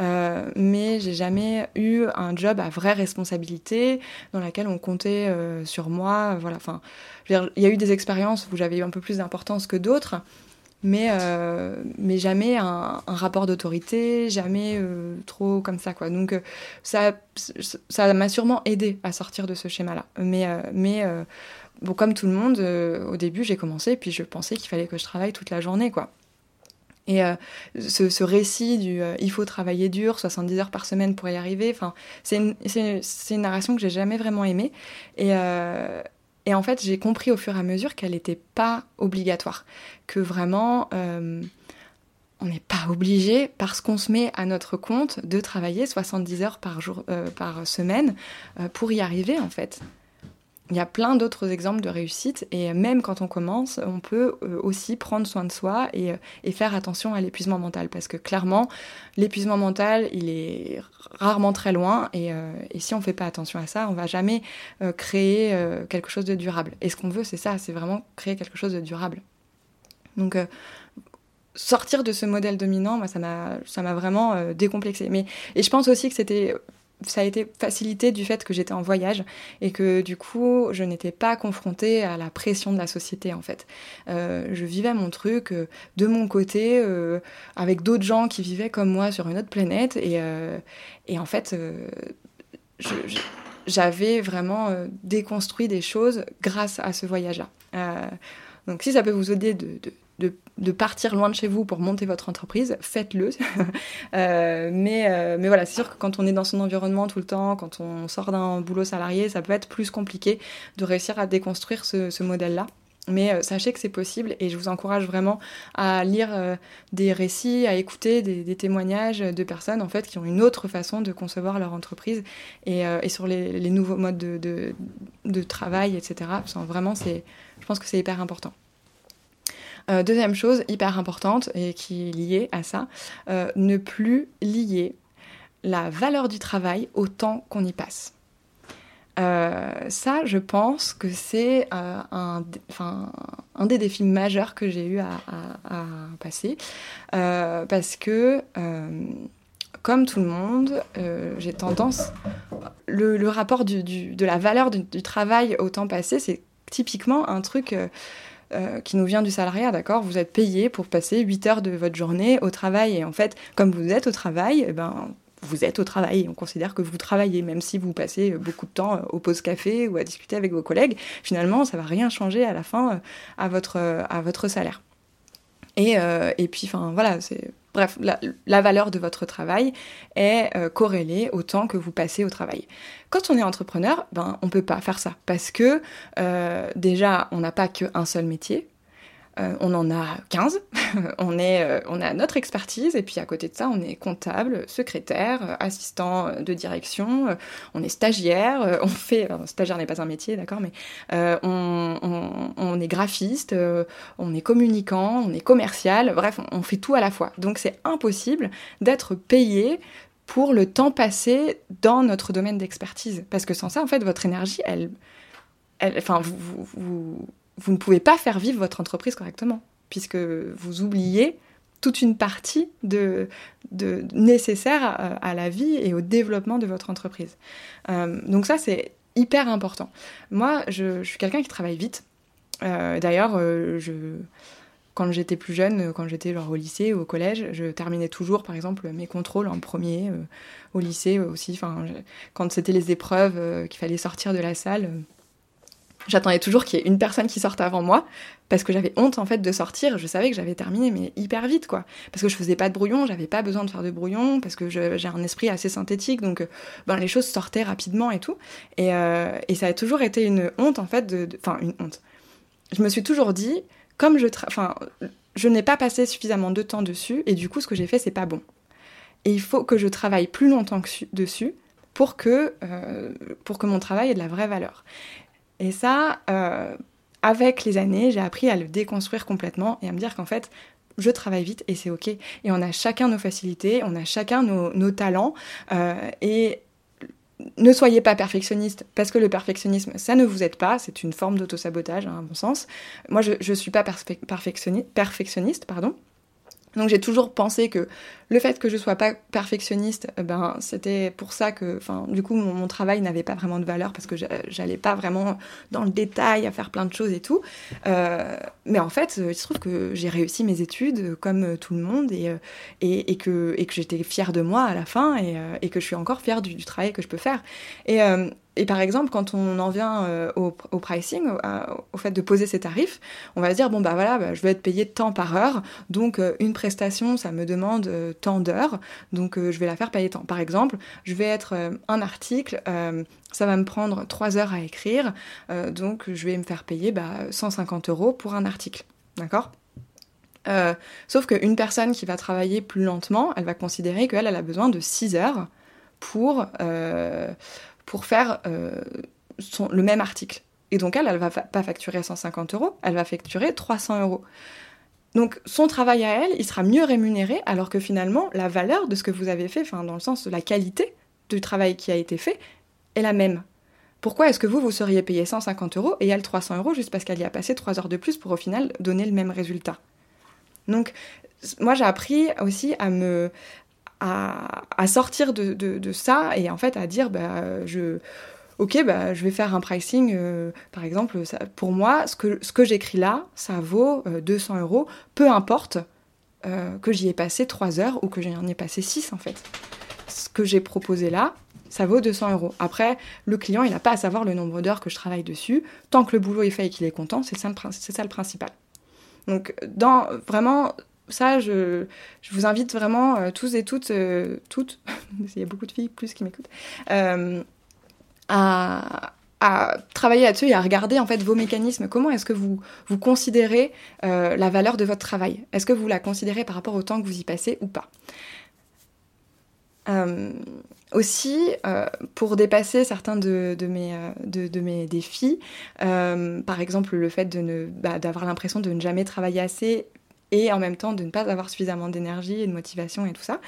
euh, mais j'ai jamais eu un job à vraie responsabilité dans laquelle on comptait euh, sur moi. Voilà. Enfin, il y a eu des expériences où j'avais eu un peu plus d'importance que d'autres mais, euh, mais jamais un, rapport d'autorité, jamais euh, trop comme ça, quoi. Donc, euh, ça ça m'a sûrement aidé à sortir de ce schéma-là. Mais, mais bon, comme tout le monde, au début, j'ai commencé, puis je pensais qu'il fallait que je travaille toute la journée, quoi. Et ce, ce, récit du il faut travailler dur, 70 heures par semaine pour y arriver, c'est une, une, narration que j'ai jamais vraiment aimée. Et, et en fait, j'ai compris au fur et à mesure qu'elle n'était pas obligatoire, que vraiment, euh, on n'est pas obligé, parce qu'on se met à notre compte, de travailler 70 heures par, jour, euh, par semaine euh, pour y arriver, en fait. Il y a plein d'autres exemples de réussite et même quand on commence, on peut euh, aussi prendre soin de soi et, euh, et faire attention à l'épuisement mental parce que clairement, l'épuisement mental, il est rarement très loin et, euh, si on ne fait pas attention à ça, on va jamais créer quelque chose de durable. Et ce qu'on veut, c'est ça, c'est vraiment créer quelque chose de durable. Donc sortir de ce modèle dominant, moi, ça m'a, ça m'a vraiment décomplexé. Mais, et je pense aussi que c'était ça a été facilité du fait que j'étais en voyage et que du coup je n'étais pas confrontée à la pression de la société en fait. Euh, je vivais mon truc euh, de mon côté euh, avec d'autres gens qui vivaient comme moi sur une autre planète et, et en fait j'avais vraiment déconstruit des choses grâce à ce voyage-là. donc si ça peut vous aider de, de de, partir loin de chez vous pour monter votre entreprise, faites-le. [laughs] Euh, mais, euh, mais voilà, c'est sûr que quand on est dans son environnement tout le temps, quand on sort d'un boulot salarié, ça peut être plus compliqué de réussir à déconstruire ce, modèle-là. Mais euh, sachez que c'est possible et je vous encourage vraiment à lire des récits, à écouter des, témoignages de personnes en fait qui ont une autre façon de concevoir leur entreprise et, sur les, nouveaux modes de, travail, etc. Vraiment, je pense que c'est hyper important. Euh, deuxième chose hyper importante et qui est liée à ça, euh, ne plus lier la valeur du travail au temps qu'on y passe. Euh, ça, je pense que c'est un, un, des défis majeurs que j'ai eu à, passer, parce que, comme tout le monde, j'ai tendance, le, rapport de la valeur du, du travail au temps passé, c'est typiquement un truc qui nous vient du salariat, d'accord? Vous êtes payé pour passer 8 heures de votre journée au travail. Et en fait, comme vous êtes au travail, eh ben, vous êtes au travail. On considère que vous travaillez, même si vous passez beaucoup de temps au pause café ou à discuter avec vos collègues. Finalement, ça va rien changer à la fin à votre, à votre salaire. Et, et puis, enfin, voilà, c'est Bref, la, valeur de votre travail est euh, corrélée au temps que vous passez au travail. Quand on est entrepreneur, ben, on ne peut pas faire ça parce que euh, déjà, on n'a pas qu'un seul métier. Euh, on en a 15, [laughs] on, est, euh, on a notre expertise, et puis à côté de ça, on est comptable, secrétaire, euh, assistant de direction, on est stagiaire, on fait, stagiaire n'est pas un métier, d'accord, mais on, est graphiste, on est communicant, on est commercial, bref, on, fait tout à la fois. Donc c'est impossible d'être payé pour le temps passé dans notre domaine d'expertise, parce que sans ça, en fait, votre énergie, elle, vous ne pouvez pas faire vivre votre entreprise correctement, puisque vous oubliez toute une partie de, nécessaire à, la vie et au développement de votre entreprise. Euh, donc ça, c'est hyper important. Moi, je, suis quelqu'un qui travaille vite. Euh, d'ailleurs, euh, quand j'étais plus jeune, quand j'étais au lycée ou au collège, je terminais toujours, par exemple, mes contrôles en premier. au lycée aussi, quand c'était les épreuves qu'il fallait sortir de la salle J'attendais toujours qu'il y ait une personne qui sorte avant moi, parce que j'avais honte en fait de sortir. Je savais que j'avais terminé, mais hyper vite quoi. Parce que je faisais pas de brouillon, j'avais pas besoin de faire de brouillon, parce que j'ai un esprit assez synthétique, donc ben, les choses sortaient rapidement et tout. Et, euh, et ça a toujours été une honte en fait, de, enfin une honte. Je me suis toujours dit, comme je, enfin, je n'ai pas passé suffisamment de temps dessus, et du coup ce que j'ai fait c'est pas bon. Et il faut que je travaille plus longtemps dessus pour que, euh, pour que mon travail ait de la vraie valeur. Et ça, euh, avec les années, j'ai appris à le déconstruire complètement et à me dire qu'en fait, je travaille vite et c'est ok. Et on a chacun nos facilités, on a chacun nos, talents. Euh, et ne soyez pas perfectionniste parce que le perfectionnisme, ça ne vous aide pas. C'est une forme d'autosabotage, hein, à mon sens. Moi, je ne suis pas perfectionniste, perfectionniste pardon. Donc j'ai toujours pensé que le fait que je sois pas perfectionniste, eh ben c'était pour ça que, du coup mon, travail n'avait pas vraiment de valeur parce que j'allais pas vraiment dans le détail à faire plein de choses et tout. Euh, mais en fait, il se trouve que j'ai réussi mes études comme tout le monde et, et, que, j'étais fière de moi à la fin et, et que je suis encore fière du, travail que je peux faire. Euh, et par exemple, quand on en vient euh, au, pricing, au, fait de poser ses tarifs, on va se dire bon bah voilà, bah, je vais être payé tant par heure, donc euh, une prestation, ça me demande euh, tant d'heures, donc je vais la faire payer tant. Par exemple, je vais être un article, ça va me prendre 3 heures à écrire, donc je vais me faire payer bah, 150 euros pour un article, d'accord? Sauf qu'une personne qui va travailler plus lentement, elle va considérer qu'elle elle a besoin de 6 heures pour, pour faire euh, le même article. Et donc elle, elle va pas facturer 150 euros, elle va facturer 300 euros. Donc son travail à elle, il sera mieux rémunéré, alors que finalement, la valeur de ce que vous avez fait, enfin dans le sens de la qualité du travail qui a été fait, est la même. Pourquoi est-ce que vous, vous seriez payé 150 euros et elle 300 euros juste parce qu'elle y a passé 3 heures de plus pour au final donner le même résultat? Donc moi j'ai appris aussi à me, à, sortir de, ça et en fait à dire bah, je, ok, bah, je vais faire un pricing, euh, par exemple, ça, pour moi, ce que, ce que j'écris là, ça vaut 200 euh, euros, peu importe euh, que j'y ai passé 3 heures ou que j'y en ai passé 6 en fait. Ce que j'ai proposé là, ça vaut 200 euros. Après, le client, il n'a pas à savoir le nombre d'heures que je travaille dessus. Tant que le boulot est fait et qu'il est content, c'est ça, ça le principal. Donc, dans, vraiment, ça, je, vous invite vraiment euh, tous et toutes, euh, toutes, [laughs] il y a beaucoup de filles plus qui m'écoutent, euh, à, travailler là-dessus et à regarder en fait vos mécanismes. Comment est-ce que vous, vous considérez la valeur de votre travail? Est-ce que vous la considérez par rapport au temps que vous y passez ou pas? Aussi, pour dépasser certains de, mes, de, mes, défis, par exemple le fait de bah, d'avoir l'impression de ne jamais travailler assez et en même temps de ne pas avoir suffisamment d'énergie et de motivation et tout ça,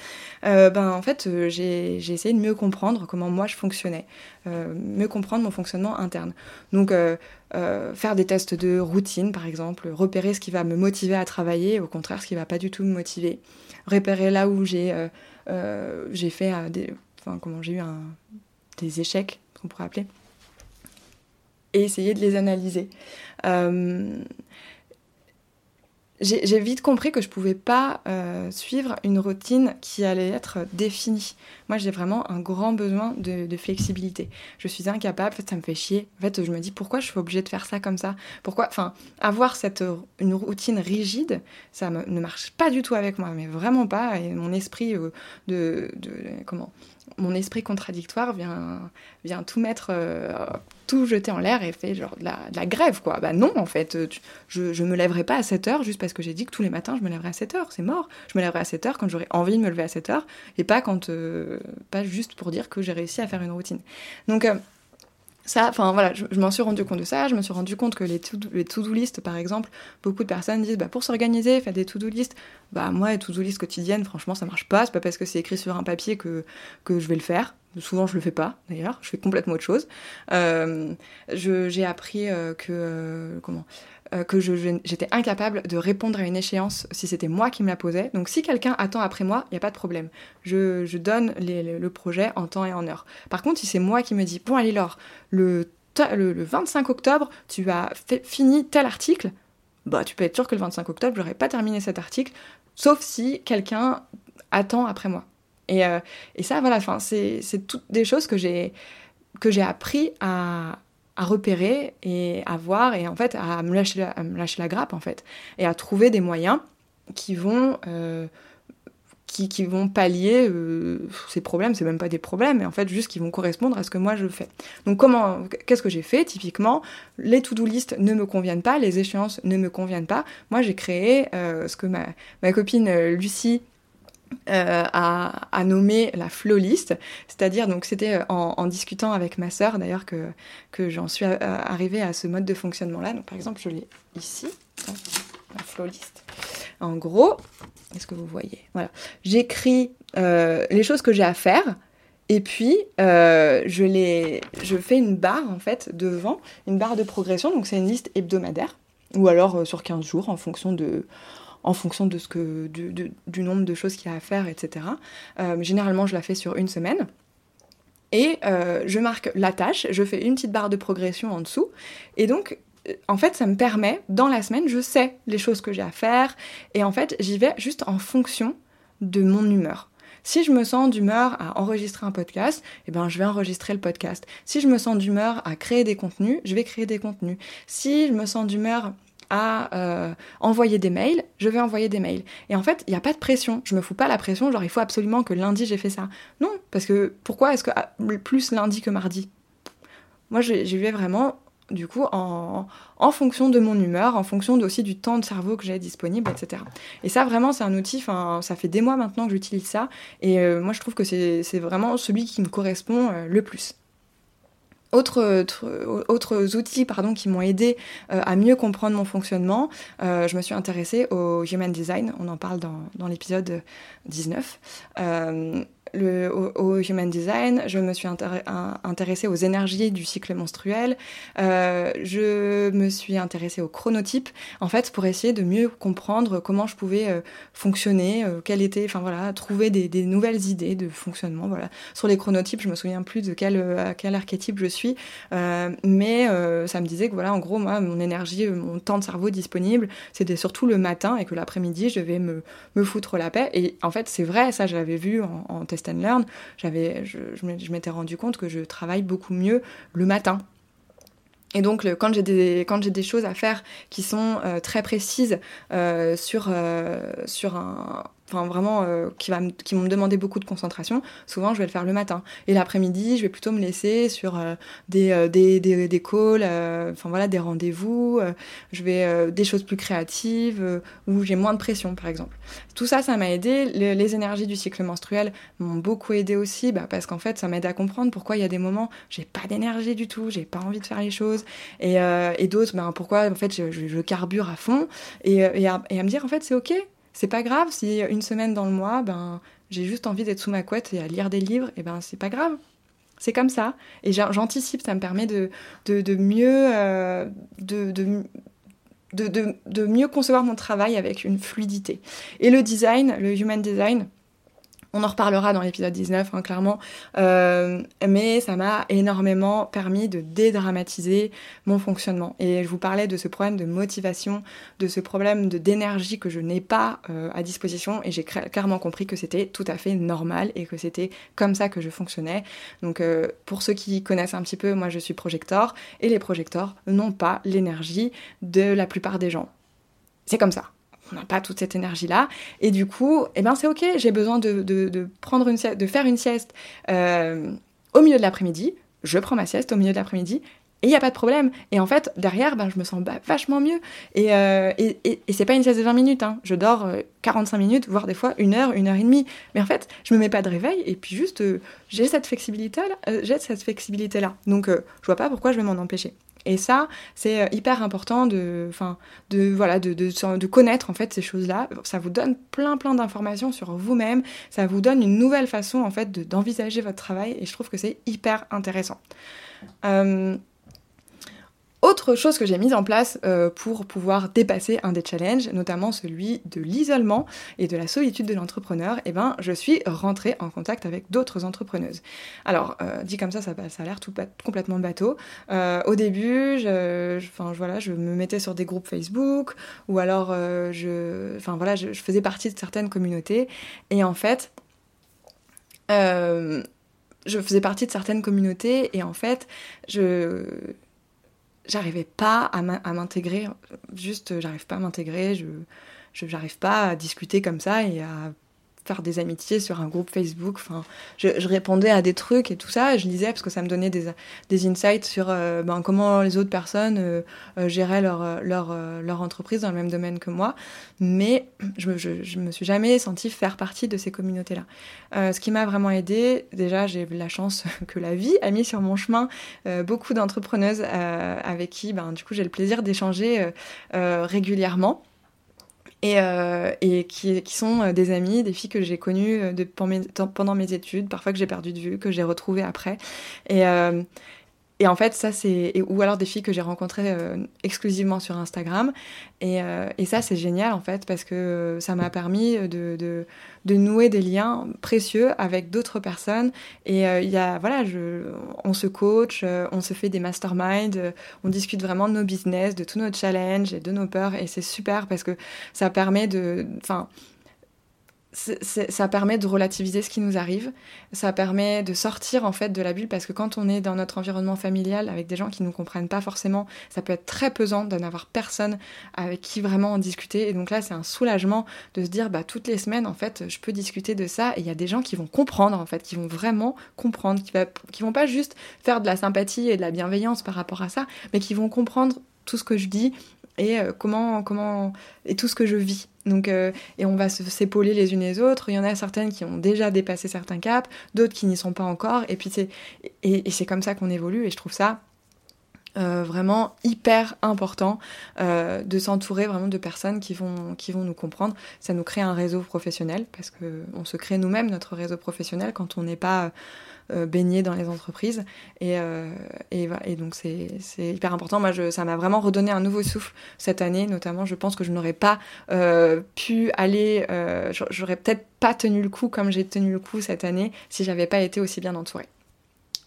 euh, ben en fait euh, j'ai essayé de mieux comprendre comment moi je fonctionnais, euh, mieux comprendre mon fonctionnement interne. Donc faire des tests de routine par exemple, repérer ce qui va me motiver à travailler, au contraire ce qui va pas du tout me motiver, repérer là où j'ai j'ai fait des, enfin comment j'ai eu un, des échecs qu'on pourrait appeler et essayer de les analyser. Euh, j'ai vite compris que je pouvais pas euh, suivre une routine qui allait être définie. Moi, j'ai vraiment un grand besoin de, flexibilité. Je suis incapable, en fait, ça me fait chier. En fait, je me dis pourquoi je suis obligée de faire ça comme ça? Pourquoi Enfin, avoir cette une routine rigide, ça ne marche pas du tout avec moi, mais vraiment pas. Et mon esprit euh, de comment mon esprit contradictoire vient, vient tout mettre, euh, tout jeter en l'air et fait genre de la, grève, quoi. Bah non, en fait, je, je me lèverai pas à 7 heures juste parce que j'ai dit que tous les matins je me lèverai à 7 heures, c'est mort. Je me lèverai à 7 heures quand j'aurai envie de me lever à 7 heures et pas quand, euh, pas juste pour dire que j'ai réussi à faire une routine. Donc, euh, ça, enfin voilà, je, m'en suis rendu compte de ça. Je me suis rendu compte que les to-do list, par exemple, beaucoup de personnes disent bah, pour s'organiser, faire des to-do list. Bah moi, les to-do list quotidiennes, franchement, ça marche pas. C'est pas parce que c'est écrit sur un papier que, que je vais le faire. Souvent, je le fais pas, d'ailleurs. Je fais complètement autre chose. Euh, j'ai appris euh, que euh, comment euh, que j'étais incapable de répondre à une échéance si c'était moi qui me la posais. Donc si quelqu'un attend après moi, il n'y a pas de problème. Je, donne le projet en temps et en heure. Par contre, si c'est moi qui me dis, bon allez Laure, le, le, 25 octobre, tu as fini tel article, bah tu peux être sûr que le 25 octobre, j'aurais pas terminé cet article, sauf si quelqu'un attend après moi. Et, euh, et ça, voilà, c'est toutes des choses que j'ai que j'ai appris à, à repérer et à voir et en fait à me lâcher la, grappe en fait et à trouver des moyens qui vont euh, qui, qui, vont pallier euh, ces problèmes, c'est même pas des problèmes, mais en fait juste qui vont correspondre à ce que moi je fais. Donc comment, qu'est-ce que j'ai fait? Typiquement, les to-do list ne me conviennent pas, les échéances ne me conviennent pas. Moi j'ai créé euh, ce que ma, ma copine Lucie euh, à, nommer la flow list, c'est-à-dire donc c'était euh, en, discutant avec ma sœur d'ailleurs que, j'en suis euh, arrivée à ce mode de fonctionnement là. Donc par exemple je l'ai ici, flow list. En gros, est-ce que vous voyez? Voilà, j'écris les choses que j'ai à faire. Et puis, je, je fais une barre, en fait, devant, une barre de progression. Donc, c'est une liste hebdomadaire, ou alors sur 15 jours, en fonction de, en fonction de ce que, du, nombre de choses qu'il y a à faire, etc. Euh, généralement, je la fais sur une semaine. Et euh, je marque la tâche, je fais une petite barre de progression en dessous. Et donc, euh, en fait, ça me permet, dans la semaine, je sais les choses que j'ai à faire. Et en fait, j'y vais juste en fonction de mon humeur. Si je me sens d'humeur à enregistrer un podcast, eh ben, je vais enregistrer le podcast. Si je me sens d'humeur à créer des contenus, je vais créer des contenus. Si je me sens d'humeur euh, envoyer des mails, je vais envoyer des mails. Et en fait, il n'y a pas de pression. Je me fous pas la pression, genre il faut absolument que lundi j'ai fait ça. Non, parce que pourquoi est-ce que ah, plus lundi que mardi? Moi, j'y vais vraiment, du coup, en, en, fonction de mon humeur, en fonction aussi du temps de cerveau que j'ai disponible, etc. Et ça, vraiment, c'est un outil, ça fait des mois maintenant que j'utilise ça. Et euh, moi, je trouve que c'est vraiment celui qui me correspond euh, le plus. Autres, autres outils pardon, qui m'ont aidé euh, à mieux comprendre mon fonctionnement, euh, je me suis intéressée au Human Design, on en parle dans, dans l'épisode 19 au, Human Design, je me suis intéressée aux énergies du cycle menstruel, euh, je me suis intéressée aux chronotypes, en fait, pour essayer de mieux comprendre comment je pouvais euh, fonctionner, euh, quel était, enfin voilà, trouver des, nouvelles idées de fonctionnement, voilà. Sur les chronotypes, je me souviens plus de quel, quel archétype je suis, mais ça me disait que voilà, en gros, moi, mon énergie, mon temps de cerveau disponible, c'était surtout le matin et que l'après-midi, je vais me, me foutre la paix. Et en fait, c'est vrai, ça, je l'avais vu en, en and learn, j'avais, je, je m'étais rendu compte que je travaille beaucoup mieux le matin. Et donc, quand j'ai des, quand j'ai des choses à faire qui sont euh, très précises euh, sur, euh, sur un, enfin vraiment euh, qui, va qui vont me demander beaucoup de concentration, souvent je vais le faire le matin. Et l'après-midi, je vais plutôt me laisser sur euh, des, euh, des, des, des, calls, enfin voilà, des rendez-vous, je vais des choses plus créatives, où j'ai moins de pression par exemple. Tout ça, ça m'a aidé. Les, énergies du cycle menstruel m'ont beaucoup aidé aussi, bah, parce qu'en fait, ça m'aide à comprendre pourquoi il y a des moments, j'ai pas d'énergie du tout, j'ai pas envie de faire les choses, et, et d'autres, bah, pourquoi en fait je, je, carbure à fond, et, et, à, et à me dire en fait c'est ok, c'est pas grave si une semaine dans le mois, ben, j'ai juste envie d'être sous ma couette et à lire des livres, et ben c'est pas grave. C'est comme ça. Et j'anticipe, ça me permet de, de, mieux. Euh, de, de, mieux concevoir mon travail avec une fluidité. Et le design, le human design, On en reparlera dans l'épisode 19, hein, clairement. Euh, mais ça m'a énormément permis de dédramatiser mon fonctionnement. Et je vous parlais de ce problème de motivation, de ce problème d'énergie que je n'ai pas euh, à disposition. Et j'ai clairement compris que c'était tout à fait normal et que c'était comme ça que je fonctionnais. Donc euh, pour ceux qui connaissent un petit peu, moi je suis projecteur. Et les projecteurs n'ont pas l'énergie de la plupart des gens. C'est comme ça on n'a pas toute cette énergie-là. Et du coup, eh ben c'est ok, j'ai besoin de, faire une sieste euh, au milieu de l'après-midi. Je prends ma sieste au milieu de l'après-midi. Et il n'y a pas de problème. Et en fait, derrière, ben, je me sens vachement mieux. Et, euh, et, et, c'est pas une sieste de 20 minutes. Hein. Je dors 45 euh, minutes, voire des fois une heure, une heure et demie. Mais en fait, je me mets pas de réveil. Et puis juste, j'ai cette flexibilité-là. j'ai cette flexibilité-là. Donc, je vois pas pourquoi je vais m'en empêcher. Et ça, c'est euh, hyper important de, enfin, de, voilà, de, connaître en fait ces choses-là. Ça vous donne plein plein d'informations sur vous-même. Ça vous donne une nouvelle façon en fait d'envisager votre travail. Et je trouve que c'est hyper intéressant. Euh, autre chose que j'ai mise en place euh, pour pouvoir dépasser un des challenges, notamment celui de l'isolement et de la solitude de l'entrepreneur, eh ben, je suis rentrée en contact avec d'autres entrepreneuses. Alors, euh, dit comme ça, ça, a l'air tout complètement bateau. Euh, au début, je, voilà, je me mettais sur des groupes Facebook ou alors je, voilà, je, faisais partie de certaines communautés et en fait, je faisais partie de certaines communautés et en fait, je j'arrivais pas à m'intégrer, juste j'arrive pas à m'intégrer, je j'arrive pas à discuter comme ça et à faire des amitiés sur un groupe Facebook. Enfin, je, répondais à des trucs et tout ça. je lisais parce que ça me donnait des, des insights sur euh, ben, comment les autres personnes euh, euh, géraient leur, leur, leur, entreprise dans le même domaine que moi. Mais je, je, me suis jamais sentie faire partie de ces communautés-là. ce qui m'a vraiment aidé, déjà, j'ai la chance [laughs] que la vie a mis sur mon chemin beaucoup d'entrepreneuses avec qui, ben, du coup, j'ai le plaisir d'échanger régulièrement et, euh, et qui, sont euh, des amis, des filles que j'ai connues euh, pendant mes études, parfois que j'ai perdu de vue, que j'ai retrouvées après. Et, et en fait, ça, c'est. Ou alors des filles que j'ai rencontrées euh, exclusivement sur Instagram. Et, euh, et ça, c'est génial, en fait, parce que ça m'a permis de, de, de, nouer des liens précieux avec d'autres personnes. Et euh, il y a. Voilà, on se coach, on se fait des masterminds, on discute vraiment de nos business, de tous nos challenges et de nos peurs. Et c'est super parce que ça permet de. Enfin ça permet de relativiser ce qui nous arrive, ça permet de sortir en fait de la bulle parce que quand on est dans notre environnement familial avec des gens qui ne nous comprennent pas forcément, ça peut être très pesant de n'avoir personne avec qui vraiment en discuter. Et donc là c'est un soulagement de se dire bah toutes les semaines en fait je peux discuter de ça. Et il y a des gens qui vont comprendre en fait, qui vont vraiment comprendre, qui, va, qui vont pas juste faire de la sympathie et de la bienveillance par rapport à ça, mais qui vont comprendre tout ce que je dis et euh, comment comment et tout ce que je vis. Donc euh, et on va s'épauler les unes les autres. Il y en a certaines qui ont déjà dépassé certains caps, d'autres qui n'y sont pas encore. Et puis c'est et, c'est comme ça qu'on évolue. Et je trouve ça euh, vraiment hyper important de s'entourer vraiment de personnes qui vont, nous comprendre. Ça nous crée un réseau professionnel parce que on se crée nous-mêmes notre réseau professionnel quand on n'est pas baigner dans les entreprises. Et, euh, et, et donc c'est hyper important. Moi, ça m'a vraiment redonné un nouveau souffle cette année. Notamment, je pense que je n'aurais pas euh, pu aller, j'aurais peut-être pas tenu le coup comme j'ai tenu le coup cette année si j'avais pas été aussi bien entourée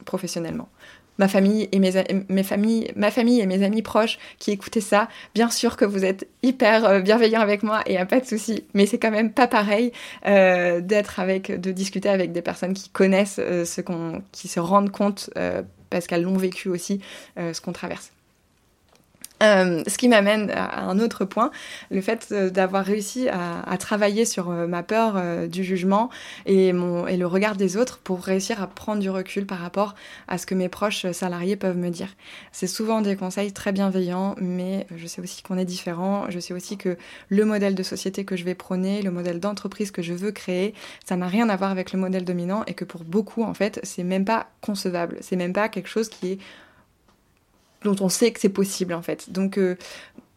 professionnellement ma famille et mes, mes ma famille et mes amis proches qui écoutaient ça, bien sûr que vous êtes hyper euh, bienveillants avec moi et a pas de souci. Mais c'est quand même pas pareil euh, d'être avec, de discuter avec des personnes qui connaissent euh, ce qu'on, qui se rendent compte parce qu'elles l'ont vécu aussi, ce qu'on traverse. Euh, ce qui m'amène à un autre point, le fait euh, d'avoir réussi à, travailler sur euh, ma peur du jugement et, et le regard des autres pour réussir à prendre du recul par rapport à ce que mes proches salariés peuvent me dire. C'est souvent des conseils très bienveillants, mais je sais aussi qu'on est différent, je sais aussi que le modèle de société que je vais prôner, le modèle d'entreprise que je veux créer, ça n'a rien à voir avec le modèle dominant et que pour beaucoup, en fait, c'est même pas concevable, c'est même pas quelque chose qui est dont on sait que c'est possible en fait. Donc euh,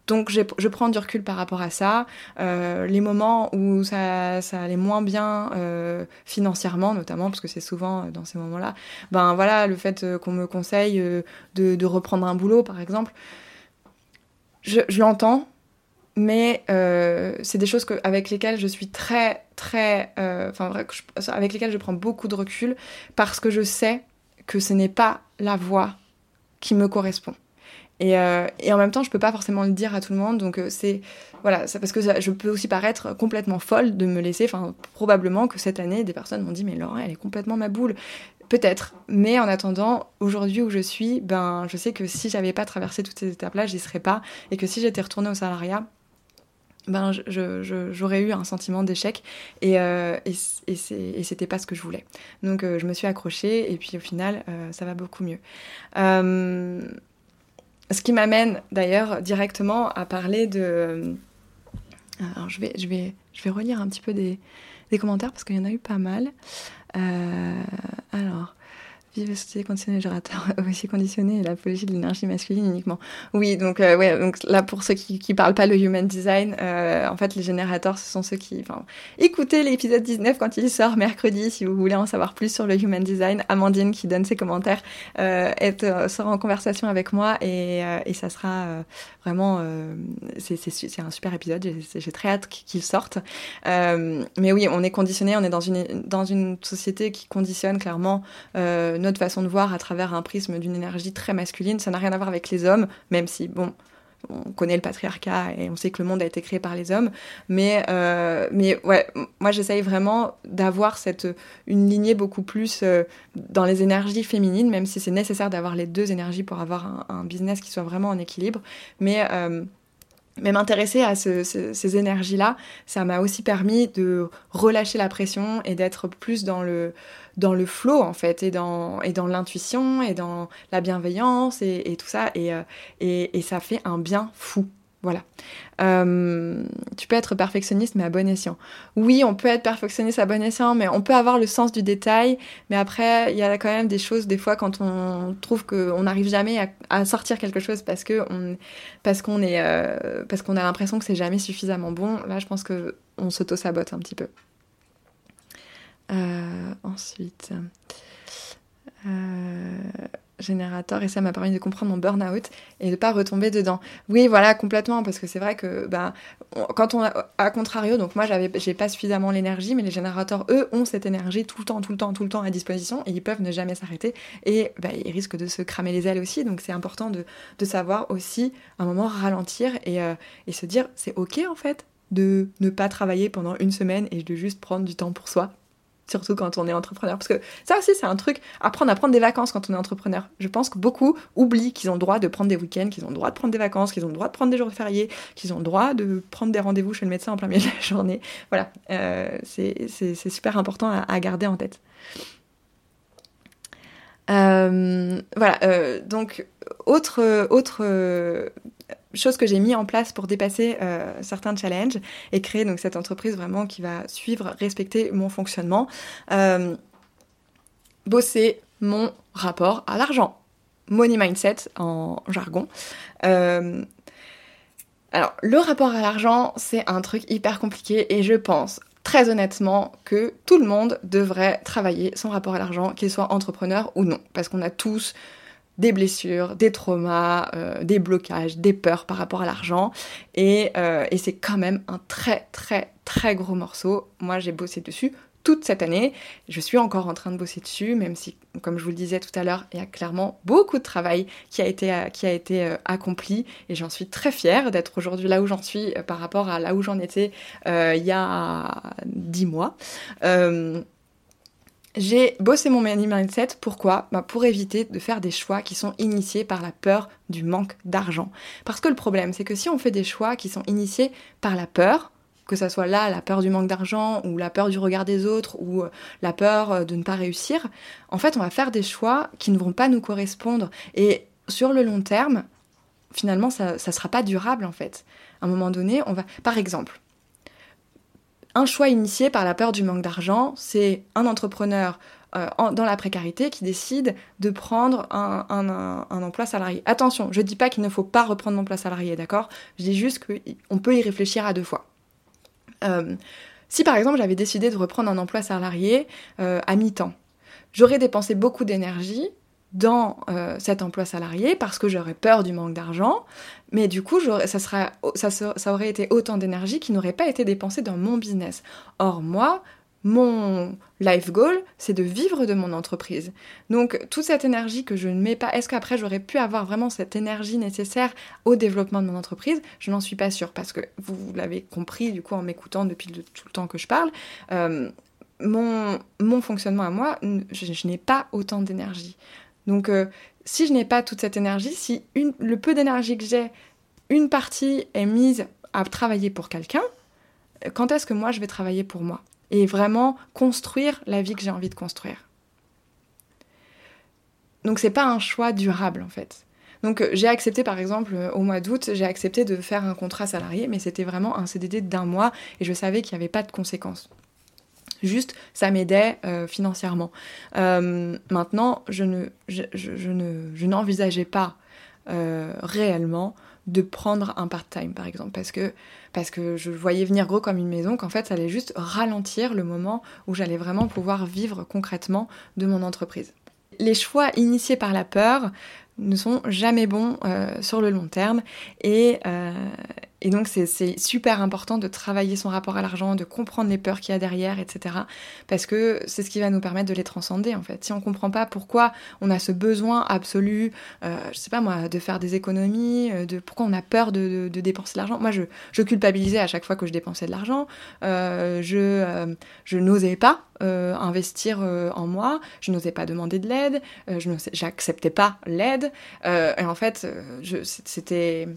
donc je prends du recul par rapport à ça. Euh, les moments où ça, ça allait moins bien euh, financièrement, notamment, parce que c'est souvent dans ces moments-là, ben voilà, le fait qu'on me conseille de, reprendre un boulot, par exemple, je, l'entends, mais c'est des choses avec lesquelles je suis très, très. Enfin, avec lesquelles je prends beaucoup de recul parce que je sais que ce n'est pas la voie qui me correspond. Et, euh, et, en même temps, je peux pas forcément le dire à tout le monde, donc c'est voilà, c'est parce que je peux aussi paraître complètement folle de me laisser. Enfin, probablement que cette année, des personnes m'ont dit mais Laura, elle est complètement ma boule. Peut-être, mais en attendant, aujourd'hui où je suis, ben, je sais que si j'avais pas traversé toutes ces étapes-là, j'y serais pas, et que si j'étais retournée au salariat, ben, j'aurais eu un sentiment d'échec et, euh, et, c'était pas ce que je voulais. Donc euh, je me suis accrochée et puis au final euh, ça va beaucoup mieux. Euh, ce qui m'amène d'ailleurs directement à parler de... Alors je vais, je vais, je vais relire un petit peu des, des commentaires parce qu'il y en a eu pas mal. alors, Vive société conditionnée [laughs] aussi conditionné et l'apologie de l'énergie masculine uniquement. Oui, donc, euh, ouais, donc là, pour ceux qui ne parlent pas le human design, euh, en fait, les générateurs, ce sont ceux qui. Écoutez l'épisode 19 quand il sort mercredi si vous voulez en savoir plus sur le human design. Amandine, qui donne ses commentaires, euh, sera en conversation avec moi et, et ça sera vraiment. c'est un super épisode, j'ai très hâte qu'il sorte. mais oui, on est conditionné, on est dans une, dans une société qui conditionne clairement notre façon de voir à travers un prisme d'une énergie très masculine. Ça n'a rien à voir avec les hommes, même si, bon, on connaît le patriarcat et on sait que le monde a été créé par les hommes. Mais, euh, mais ouais, moi j'essaye vraiment d'avoir cette une lignée beaucoup plus euh, dans les énergies féminines, même si c'est nécessaire d'avoir les deux énergies pour avoir un, business qui soit vraiment en équilibre. Mais euh, mais m'intéresser à ces énergies-là, ça m'a aussi permis de relâcher la pression et d'être plus dans le, dans le flow, en fait, et dans, et dans l'intuition, et dans la bienveillance, et, tout ça. Euh, et, et, ça fait un bien fou. Voilà. Euh, tu peux être perfectionniste, mais à bon escient. Oui, on peut être perfectionniste à bon escient, mais on peut avoir le sens du détail. Mais après, il y a quand même des choses, des fois, quand on trouve qu'on n'arrive jamais à, sortir quelque chose parce que on, parce qu'on est, euh, parce qu'on a l'impression que c'est jamais suffisamment bon. Là, je pense que on s'auto-sabote un petit peu. Euh, ensuite générateur et ça m'a permis de comprendre mon burn-out et de pas retomber dedans. Oui, voilà, complètement, parce que c'est vrai que bah, quand on a, à contrario, donc moi j'avais, j'ai pas suffisamment l'énergie, mais les générateurs, eux, ont cette énergie tout le temps, tout le temps, tout le temps à disposition et ils peuvent ne jamais s'arrêter et bah, ils risquent de se cramer les ailes aussi. Donc c'est important de, de, savoir aussi à un moment ralentir et, euh, et se dire c'est ok en fait de ne pas travailler pendant une semaine et de juste prendre du temps pour soi surtout quand on est entrepreneur. Parce que ça aussi, c'est un truc, apprendre à prendre des vacances quand on est entrepreneur. Je pense que beaucoup oublient qu'ils ont le droit de prendre des week-ends, qu'ils ont le droit de prendre des vacances, qu'ils ont le droit de prendre des jours fériés, qu'ils ont le droit de prendre des rendez-vous chez le médecin en plein milieu de la journée. Voilà, euh, c'est super important à, garder en tête. Euh, voilà, euh, donc autre, autre chose que j'ai mis en place pour dépasser euh, certains challenges et créer donc cette entreprise vraiment qui va suivre, respecter mon fonctionnement. Euh, bosser mon rapport à l'argent. Money mindset en jargon. Euh, alors, le rapport à l'argent, c'est un truc hyper compliqué et je pense très honnêtement que tout le monde devrait travailler son rapport à l'argent, qu'il soit entrepreneur ou non, parce qu'on a tous des blessures, des traumas, euh, des blocages, des peurs par rapport à l'argent. Et, euh, et c'est quand même un très très très gros morceau. Moi j'ai bossé dessus toute cette année. Je suis encore en train de bosser dessus, même si, comme je vous le disais tout à l'heure, il y a clairement beaucoup de travail qui a été, euh, qui a été accompli. Et j'en suis très fière d'être aujourd'hui là où j'en suis par rapport à là où j'en étais il y a dix mois j'ai bossé mon money mindset. Pourquoi? Bah Pour éviter de faire des choix qui sont initiés par la peur du manque d'argent. Parce que le problème, c'est que si on fait des choix qui sont initiés par la peur, que ça soit là la peur du manque d'argent ou la peur du regard des autres ou euh, la peur euh, de ne pas réussir, en fait, on va faire des choix qui ne vont pas nous correspondre. Et sur le long terme, finalement, ça ne sera pas durable, en fait. À un moment donné, on va... Par exemple, un choix initié par la peur du manque d'argent, c'est un entrepreneur euh, dans la précarité qui décide de prendre un, emploi salarié. Attention, je ne dis pas qu'il ne faut pas reprendre l'emploi salarié, d'accord? Je dis juste qu'on peut y réfléchir à deux fois. Euh, si par exemple j'avais décidé de reprendre un emploi salarié euh, à mi-temps, j'aurais dépensé beaucoup d'énergie dans euh, cet emploi salarié parce que j'aurais peur du manque d'argent, mais du coup, ça, sera, ça, aurait été autant d'énergie qui n'aurait pas été dépensée dans mon business. Or, moi, mon life goal, c'est de vivre de mon entreprise. Donc toute cette énergie que je ne mets pas, est-ce qu'après j'aurais pu avoir vraiment cette énergie nécessaire au développement de mon entreprise? Je n'en suis pas sûre parce que vous l'avez compris du coup en m'écoutant depuis tout le temps que je parle. Euh, mon, mon, fonctionnement à moi, je, n'ai pas autant d'énergie. Donc euh, si je n'ai pas toute cette énergie, si le peu d'énergie que j'ai, une partie est mise à travailler pour quelqu'un, quand est-ce que moi je vais travailler pour moi et vraiment construire la vie que j'ai envie de construire? Donc c'est pas un choix durable en fait. Donc euh, j'ai accepté par exemple euh, au mois d'août, j'ai accepté de faire un contrat salarié, mais c'était vraiment un CDD d'un mois et je savais qu'il n'y avait pas de conséquences. Juste, ça m'aidait euh, financièrement. maintenant, je ne, je, ne, je n'envisageais pas réellement de prendre un part-time par exemple parce que je voyais venir gros comme une maison qu'en fait ça allait juste ralentir le moment où j'allais vraiment pouvoir vivre concrètement de mon entreprise. Les choix initiés par la peur ne sont jamais bons euh, sur le long terme et, euh, et donc c'est super important de travailler son rapport à l'argent, de comprendre les peurs qu'il y a derrière, etc. Parce que c'est ce qui va nous permettre de les transcender en fait. Si on comprend pas pourquoi on a ce besoin absolu, euh, je sais pas moi, de faire des économies, euh, de pourquoi on a peur de, dépenser de l'argent. Moi je, culpabilisais à chaque fois que je dépensais de l'argent. Euh, je, euh, je n'osais pas investir en moi, je n'osais pas demander de l'aide, je n'acceptais pas l'aide. et en fait, c'était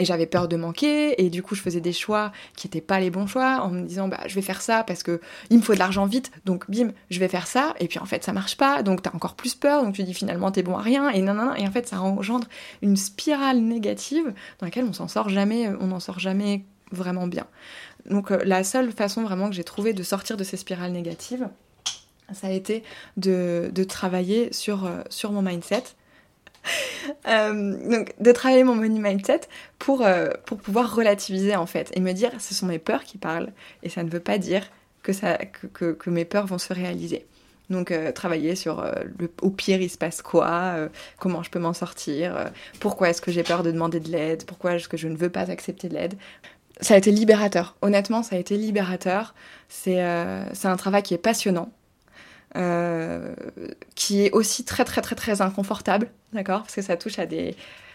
et j'avais peur de manquer. Et du coup je faisais des choix qui n'étaient pas les bons choix en me disant bah je vais faire ça parce que il me faut de l'argent vite. Donc bim je vais faire ça. Et puis en fait ça marche pas. Donc t'as encore plus peur. Donc tu dis finalement t'es bon à rien. Et non et en fait ça engendre une spirale négative dans laquelle on s'en sort jamais on n'en sort jamais vraiment bien. Donc euh, la seule façon vraiment que j'ai trouvé de sortir de ces spirales négatives ça a été de, de travailler sur, euh, sur mon mindset euh, donc de travailler mon money mindset pour, euh, pour pouvoir relativiser en fait et me dire ce sont mes peurs qui parlent et ça ne veut pas dire que, ça, que, que, mes peurs vont se réaliser. Donc euh, travailler sur le, au pire il se passe quoi, comment je peux m'en sortir, pourquoi est-ce que j'ai peur de demander de l'aide, pourquoi est-ce que je ne veux pas accepter de l'aide. Ça a été libérateur, honnêtement ça a été libérateur. C'est un travail qui est passionnant, euh, qui est aussi très très très très inconfortable, d'accord? Parce que ça touche à des,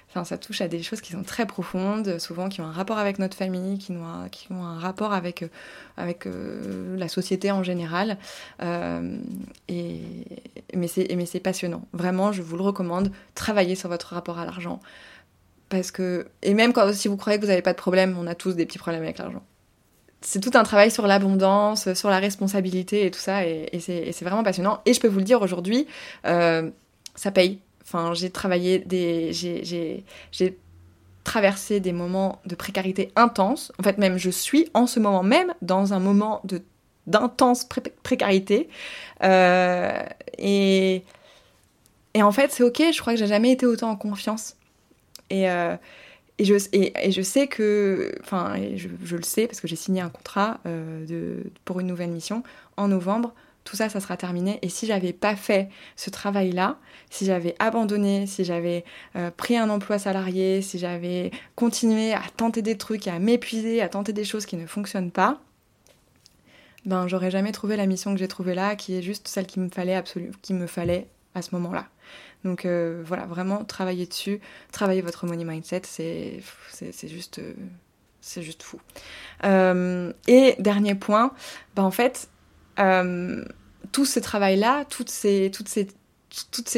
enfin ça touche à des choses qui sont très profondes, souvent qui ont un rapport avec notre famille, qui ont un, qui ont un rapport avec euh, avec euh, la société en général. et mais c'est passionnant. Vraiment, je vous le recommande. Travaillez sur votre rapport à l'argent parce que et même quand si vous croyez que vous n'avez pas de problème, on a tous des petits problèmes avec l'argent c'est tout un travail sur l'abondance, sur la responsabilité et tout ça, et, c'est vraiment passionnant. Et je peux vous le dire aujourd'hui, euh, ça paye. Enfin, j'ai travaillé des, j'ai traversé des moments de précarité intense. En fait, même je suis en ce moment même dans un moment de d'intense précarité. Euh, et, et en fait, c'est ok. Je crois que j'ai jamais été autant en confiance. Et, euh, et je, sais que, enfin, je, le sais parce que j'ai signé un contrat euh, pour une nouvelle mission en novembre. Tout ça, ça sera terminé. Et si j'avais pas fait ce travail-là, si j'avais abandonné, si j'avais euh, pris un emploi salarié, si j'avais continué à tenter des trucs, à m'épuiser, à tenter des choses qui ne fonctionnent pas, ben j'aurais jamais trouvé la mission que j'ai trouvée là, qui est juste celle qui me fallait absolument, qui me fallait à ce moment-là. Donc euh, voilà, vraiment travailler dessus, travailler votre money mindset, c'est juste, euh, juste fou. Euh, et dernier point, bah en fait, tout ce travail-là, toutes ces,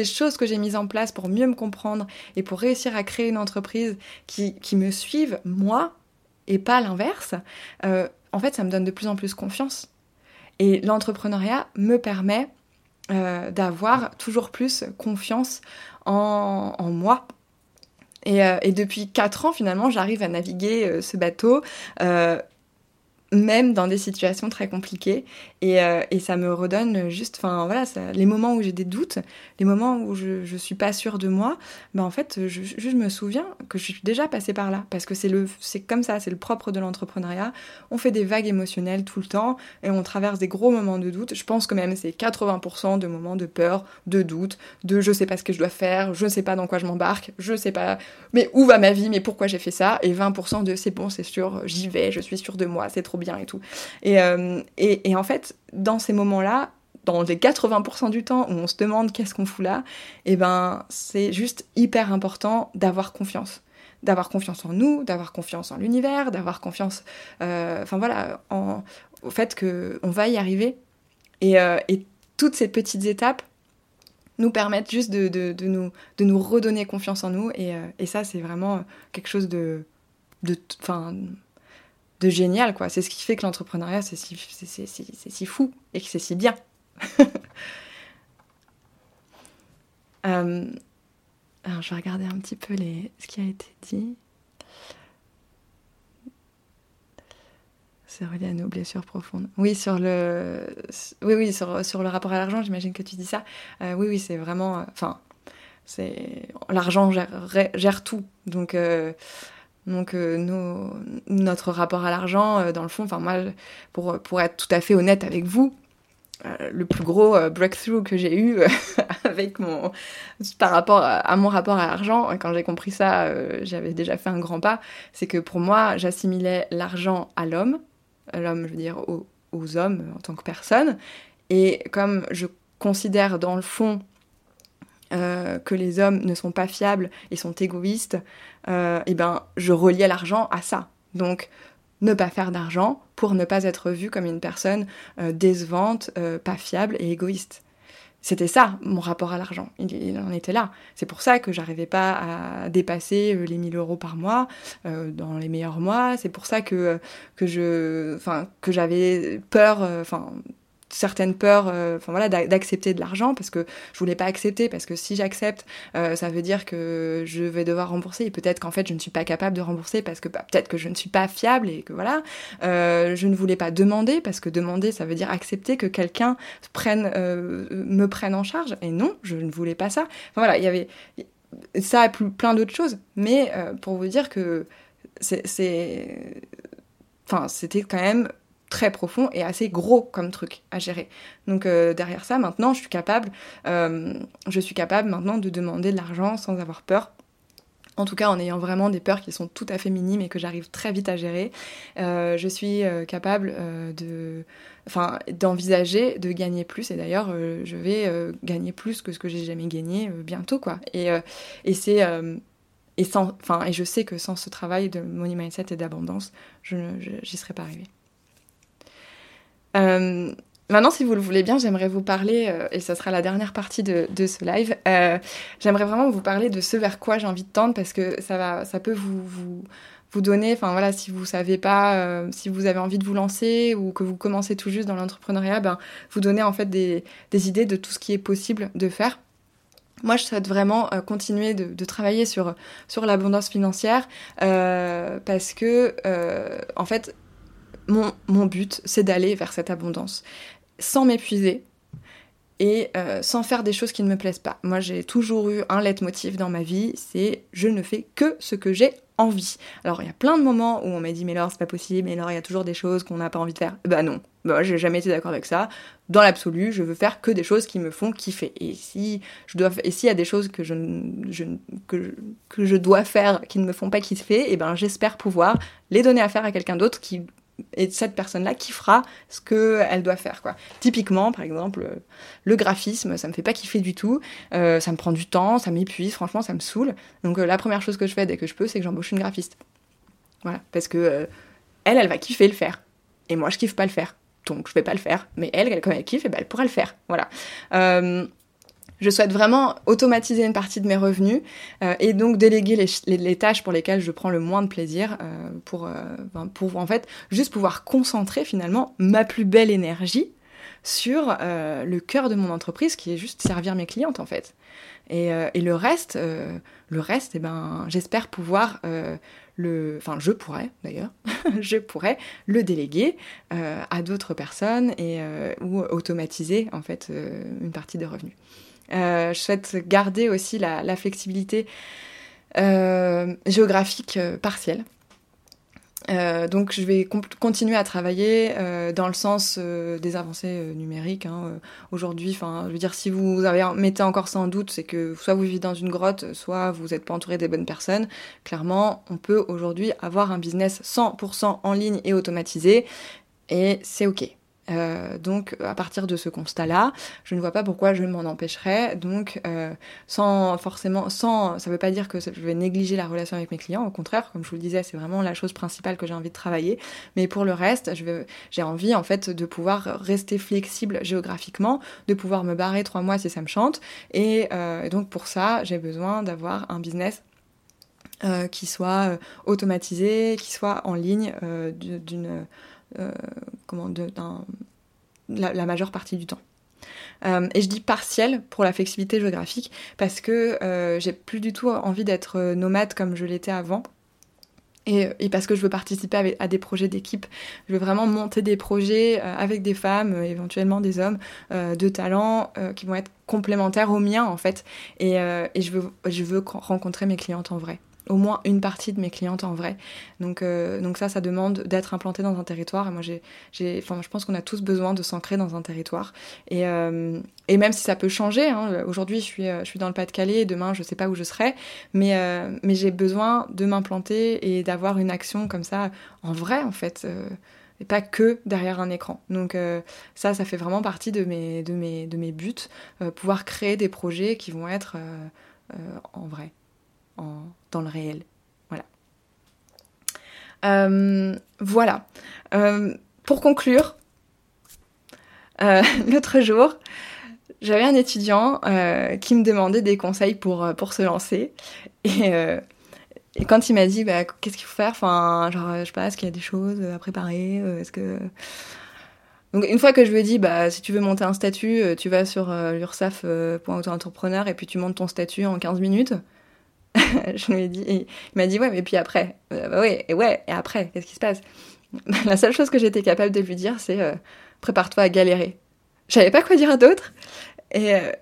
choses que j'ai mises en place pour mieux me comprendre et pour réussir à créer une entreprise qui me suive, moi, et pas l'inverse, en fait, ça me donne de plus en plus confiance. Et l'entrepreneuriat me permet euh, d'avoir toujours plus confiance en, moi. Et, euh, et, depuis 4 ans, finalement, j'arrive à naviguer euh, ce bateau même dans des situations très compliquées. Et, euh, et ça me redonne juste, enfin voilà, les moments où j'ai des doutes, les moments où je, je suis pas sûre de moi, ben en fait, je, je, me souviens que je suis déjà passée par là. Parce que c'est comme ça, c'est le propre de l'entrepreneuriat. On fait des vagues émotionnelles tout le temps et on traverse des gros moments de doute. Je pense que même c'est 80% de moments de peur, de doute, de je sais pas ce que je dois faire, je sais pas dans quoi je m'embarque, je sais pas, mais où va ma vie, mais pourquoi j'ai fait ça, et 20% de c'est bon, c'est sûr, j'y vais, je suis sûre de moi, c'est trop bien et tout. Euh, et, et, en fait, dans ces moments-là, dans les 80% du temps où on se demande qu'est-ce qu'on fout là, et eh ben c'est juste hyper important d'avoir confiance. D'avoir confiance en nous, d'avoir confiance en l'univers, d'avoir confiance, euh, voilà, au fait qu'on va y arriver. Et, euh, et, toutes ces petites étapes nous permettent juste de, de, de, nous, de nous redonner confiance en nous. Et, et ça, c'est vraiment quelque chose de, de, de génial, quoi. C'est ce qui fait que l'entrepreneuriat, c'est si, si, fou et que c'est si bien. [laughs] Euh, alors, je vais regarder un petit peu les, ce qui a été dit. C'est relié à nos blessures profondes. Oui, sur le, oui, oui, sur, sur le rapport à l'argent, j'imagine que tu dis ça. Euh, oui, oui, c'est vraiment, enfin, c'est l'argent gère, gère, tout. Donc, euh, donc euh, notre rapport à l'argent, euh, dans le fond, enfin moi, pour, pour être tout à fait honnête avec vous, euh, le plus gros breakthrough que j'ai eu [laughs] avec mon par rapport à, mon rapport à l'argent, quand j'ai compris ça, j'avais déjà fait un grand pas, c'est que pour moi, j'assimilais l'argent à l'homme, l'homme, je veux dire aux, aux hommes en tant que personne, et comme je considère dans le fond euh, que les hommes ne sont pas fiables et sont égoïstes, et euh, eh ben je reliais l'argent à ça. Donc ne pas faire d'argent pour ne pas être vu comme une personne euh, décevante, pas fiable et égoïste. C'était ça mon rapport à l'argent. Il, en était là. C'est pour ça que j'arrivais pas à dépasser les 1000 euros par mois dans les meilleurs mois. C'est pour ça que que je, que j'avais peur, enfin certaines peurs euh, voilà d'accepter de l'argent parce que je voulais pas accepter parce que si j'accepte euh, ça veut dire que je vais devoir rembourser et peut-être qu'en fait je ne suis pas capable de rembourser parce que bah, peut-être que je ne suis pas fiable et que voilà euh, je ne voulais pas demander parce que demander ça veut dire accepter que quelqu'un prenne me prenne en charge et non je ne voulais pas ça. Enfin voilà il y avait ça a plein d'autres choses mais pour vous dire que c'est enfin c'était quand même très profond et assez gros comme truc à gérer. Donc euh, derrière ça, maintenant, je suis capable, euh, je suis capable maintenant de demander de l'argent sans avoir peur. En tout cas, en ayant vraiment des peurs qui sont tout à fait minimes et que j'arrive très vite à gérer, euh, je suis capable de, enfin, d'envisager de gagner plus. Et d'ailleurs, je vais gagner plus que ce que j'ai jamais gagné bientôt, quoi. Et, et c'est et sans, enfin, et je sais que sans ce travail de money mindset et d'abondance, je, j'y serais pas arrivée. Euh, maintenant, si vous le voulez bien, j'aimerais vous parler, euh, et ce sera la dernière partie de, ce live, euh, j'aimerais vraiment vous parler de ce vers quoi j'ai envie de tendre parce que ça, va, ça peut vous, vous, donner, enfin voilà, si vous savez pas, si vous avez envie de vous lancer ou que vous commencez tout juste dans l'entrepreneuriat, ben, vous donner en fait des, des, idées de tout ce qui est possible de faire. Moi, je souhaite vraiment continuer de, de, travailler sur, sur l'abondance financière parce que, en fait, mon, but, c'est d'aller vers cette abondance, sans m'épuiser et euh, sans faire des choses qui ne me plaisent pas. Moi, j'ai toujours eu un leitmotiv dans ma vie, c'est je ne fais que ce que j'ai envie. Alors, il y a plein de moments où on m'a dit, mais Laure, c'est pas possible, mais Laure, il y a toujours des choses qu'on n'a pas envie de faire. Bah non, bah, j'ai jamais été d'accord avec ça. Dans l'absolu, je veux faire que des choses qui me font kiffer. Et si je dois, et s'il y a des choses que je, que, que je dois faire qui ne me font pas kiffer, et eh ben j'espère pouvoir les donner à faire à quelqu'un d'autre qui et cette personne-là qui fera ce qu'elle doit faire. Quoi. Typiquement, par exemple, le graphisme, ça me fait pas kiffer du tout, euh, ça me prend du temps, ça m'épuise, franchement, ça me saoule. Donc euh, la première chose que je fais dès que je peux, c'est que j'embauche une graphiste. Voilà, parce que euh, elle, elle va kiffer le faire. Et moi, je kiffe pas le faire. Donc je vais pas le faire. Mais elle, elle comme elle kiffe, et eh ben, elle pourra le faire. Voilà. Je souhaite vraiment automatiser une partie de mes revenus euh, et donc déléguer les, tâches pour lesquelles je prends le moins de plaisir euh, pour, euh, pour en fait juste pouvoir concentrer finalement ma plus belle énergie sur le cœur de mon entreprise qui est juste servir mes clientes en fait. Et, et le reste, le reste, eh ben, j'espère pouvoir le, enfin je pourrais d'ailleurs, [laughs] je pourrais le déléguer à d'autres personnes et ou automatiser en fait une partie des revenus. Je souhaite garder aussi la, flexibilité géographique partielle. Euh, donc je vais continuer à travailler euh, dans le sens euh, des avancées numériques. Hein, Aujourd'hui, enfin, je veux dire, si vous avez mettez encore ça en doute, c'est que soit vous vivez dans une grotte, soit vous n'êtes pas entouré des bonnes personnes. Clairement, on peut aujourd'hui avoir un business 100% en ligne et automatisé, et c'est ok. Euh, donc à partir de ce constat-là, je ne vois pas pourquoi je m'en empêcherais. Donc euh, sans forcément, sans, ça ne veut pas dire que je vais négliger la relation avec mes clients. Au contraire, comme je vous le disais, c'est vraiment la chose principale que j'ai envie de travailler. Mais pour le reste, j'ai envie en fait de pouvoir rester flexible géographiquement, de pouvoir me barrer trois mois si ça me chante. Et, euh, donc pour ça, j'ai besoin d'avoir un business qui soit automatisé, qui soit en ligne d'une euh, comment, de, la, majeure partie du temps. Euh, et je dis partiel pour la flexibilité géographique parce que euh, j'ai plus du tout envie d'être nomade comme je l'étais avant. Et, et, parce que je veux participer à, des projets d'équipe. Je veux vraiment monter des projets avec des femmes, éventuellement des hommes, de talent, qui vont être complémentaires aux miens en fait. Et, et je, veux, je veux rencontrer mes clientes en vrai au moins une partie de mes clientes en vrai. Donc, euh, donc ça, ça demande d'être implanté dans un territoire. Et moi, j'ai, enfin, je pense qu'on a tous besoin de s'ancrer dans un territoire. Et, euh, et même si ça peut changer, hein, aujourd'hui, je suis, euh, je suis dans le Pas-de-Calais, demain, je sais pas où je serai, mais, mais j'ai besoin de m'implanter et d'avoir une action comme ça en vrai, en fait. et pas que derrière un écran. Donc ça, ça fait vraiment partie de mes, de mes, de mes buts, pouvoir créer des projets qui vont être en vrai dans le réel. Voilà. Euh, voilà. Euh, pour conclure, euh, [laughs] l'autre jour, j'avais un étudiant qui me demandait des conseils pour, pour se lancer. Et, quand il m'a dit bah, qu'est-ce qu'il faut faire, enfin, genre, je sais pas, est-ce qu'il y a des choses à préparer? Est-ce que. Donc une fois que je lui ai dit, bah, si tu veux monter un statut, tu vas sur l'ursaf.auto-entrepreneur et puis tu montes ton statut en 15 minutes. [laughs] je lui ai dit, il m'a dit ouais, mais puis après, euh, bah ouais, et ouais, et après, qu'est-ce qui se passe? [laughs] La seule chose que j'étais capable de lui dire, c'est euh, prépare-toi à galérer. Je savais pas quoi dire d'autre, et, euh,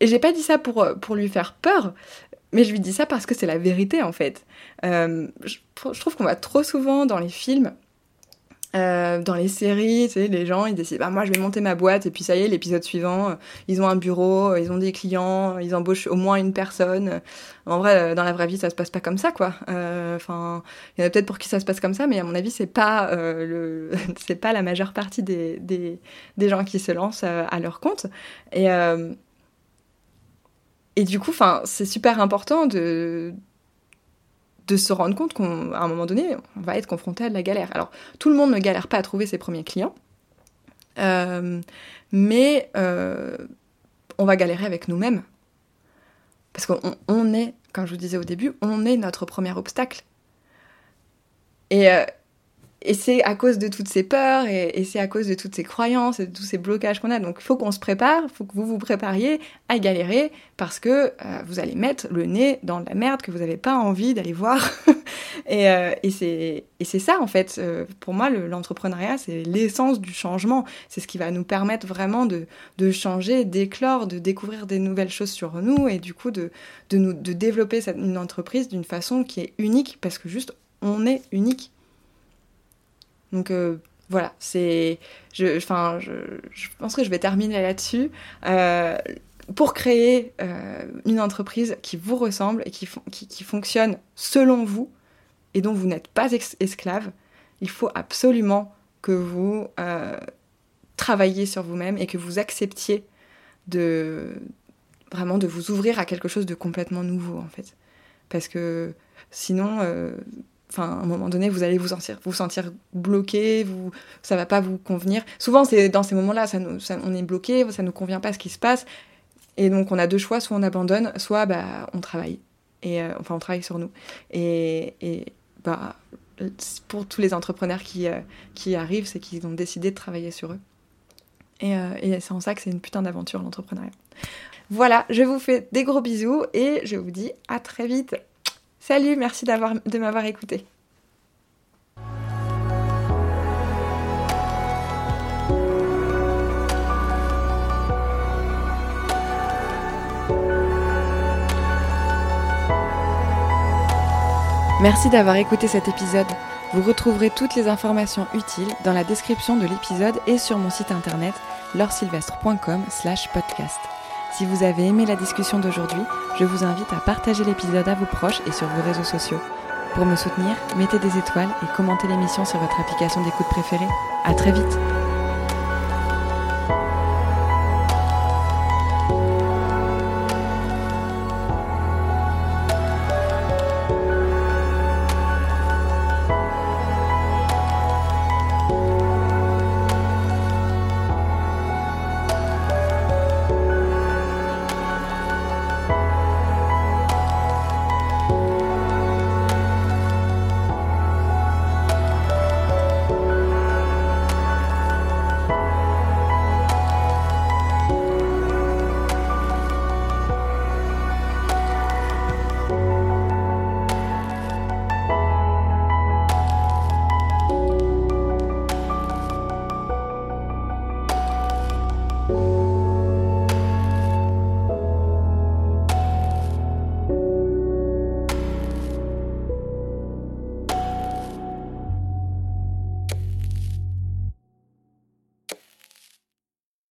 et j'ai pas dit ça pour pour lui faire peur, mais je lui dis ça parce que c'est la vérité en fait. je, je trouve qu'on va trop souvent dans les films euh, dans les séries, tu sais, les gens, ils décident, bah, moi, je vais monter ma boîte, et puis ça y est, l'épisode suivant, euh, ils ont un bureau, euh, ils ont des clients, ils embauchent au moins une personne. En vrai, dans la vraie vie, ça se passe pas comme ça, quoi. Enfin, il y en a peut-être pour qui ça se passe comme ça, mais à mon avis, c'est pas le, [laughs] c'est pas la majeure partie des, des, des gens qui se lancent à leur compte. Et, et du coup, enfin, c'est super important de, de se rendre compte qu'à un moment donné, on va être confronté à de la galère. Alors, tout le monde ne galère pas à trouver ses premiers clients, euh, mais euh, on va galérer avec nous-mêmes. Parce qu'on est, comme je vous disais au début, on est notre premier obstacle. Et, euh, et c'est à cause de toutes ces peurs et, c'est à cause de toutes ces croyances et de tous ces blocages qu'on a. Donc il faut qu'on se prépare, il faut que vous vous prépariez à galérer parce que euh, vous allez mettre le nez dans la merde que vous n'avez pas envie d'aller voir. [laughs] et, euh, et c'est ça en fait. Euh, pour moi, l'entrepreneuriat, c'est l'essence du changement. C'est ce qui va nous permettre vraiment de, de changer, d'éclore, de découvrir des nouvelles choses sur nous et du coup de, de, de développer une entreprise d'une façon qui est unique parce que juste on est unique. Donc euh, voilà, c'est. Je, enfin, je, pense que je vais terminer là-dessus. Euh, pour créer euh, une entreprise qui vous ressemble et qui, fonctionne selon vous et dont vous n'êtes pas esclave, il faut absolument que vous travailliez sur vous-même et que vous acceptiez de vraiment de vous ouvrir à quelque chose de complètement nouveau en fait. Parce que sinon, enfin, à un moment donné, vous allez vous sentir, vous sentir bloqué, vous, ça va pas vous convenir. Souvent, c'est dans ces moments-là, ça, on est bloqué, ça nous convient pas ce qui se passe, et donc on a deux choix, soit on abandonne, soit bah on travaille, et euh, enfin on travaille sur nous. Et, et, bah pour tous les entrepreneurs qui euh, qui arrivent, c'est qu'ils ont décidé de travailler sur eux. Et, euh, et c'est en ça que c'est une putain d'aventure l'entrepreneuriat. Voilà, je vous fais des gros bisous et je vous dis à très vite. Salut, merci de m'avoir écouté. Merci d'avoir écouté cet épisode. Vous retrouverez toutes les informations utiles dans la description de l'épisode et sur mon site internet lorsilvestre.com slash podcast. Si vous avez aimé la discussion d'aujourd'hui, je vous invite à partager l'épisode à vos proches et sur vos réseaux sociaux. Pour me soutenir, mettez des étoiles et commentez l'émission sur votre application d'écoute préférée. À très vite!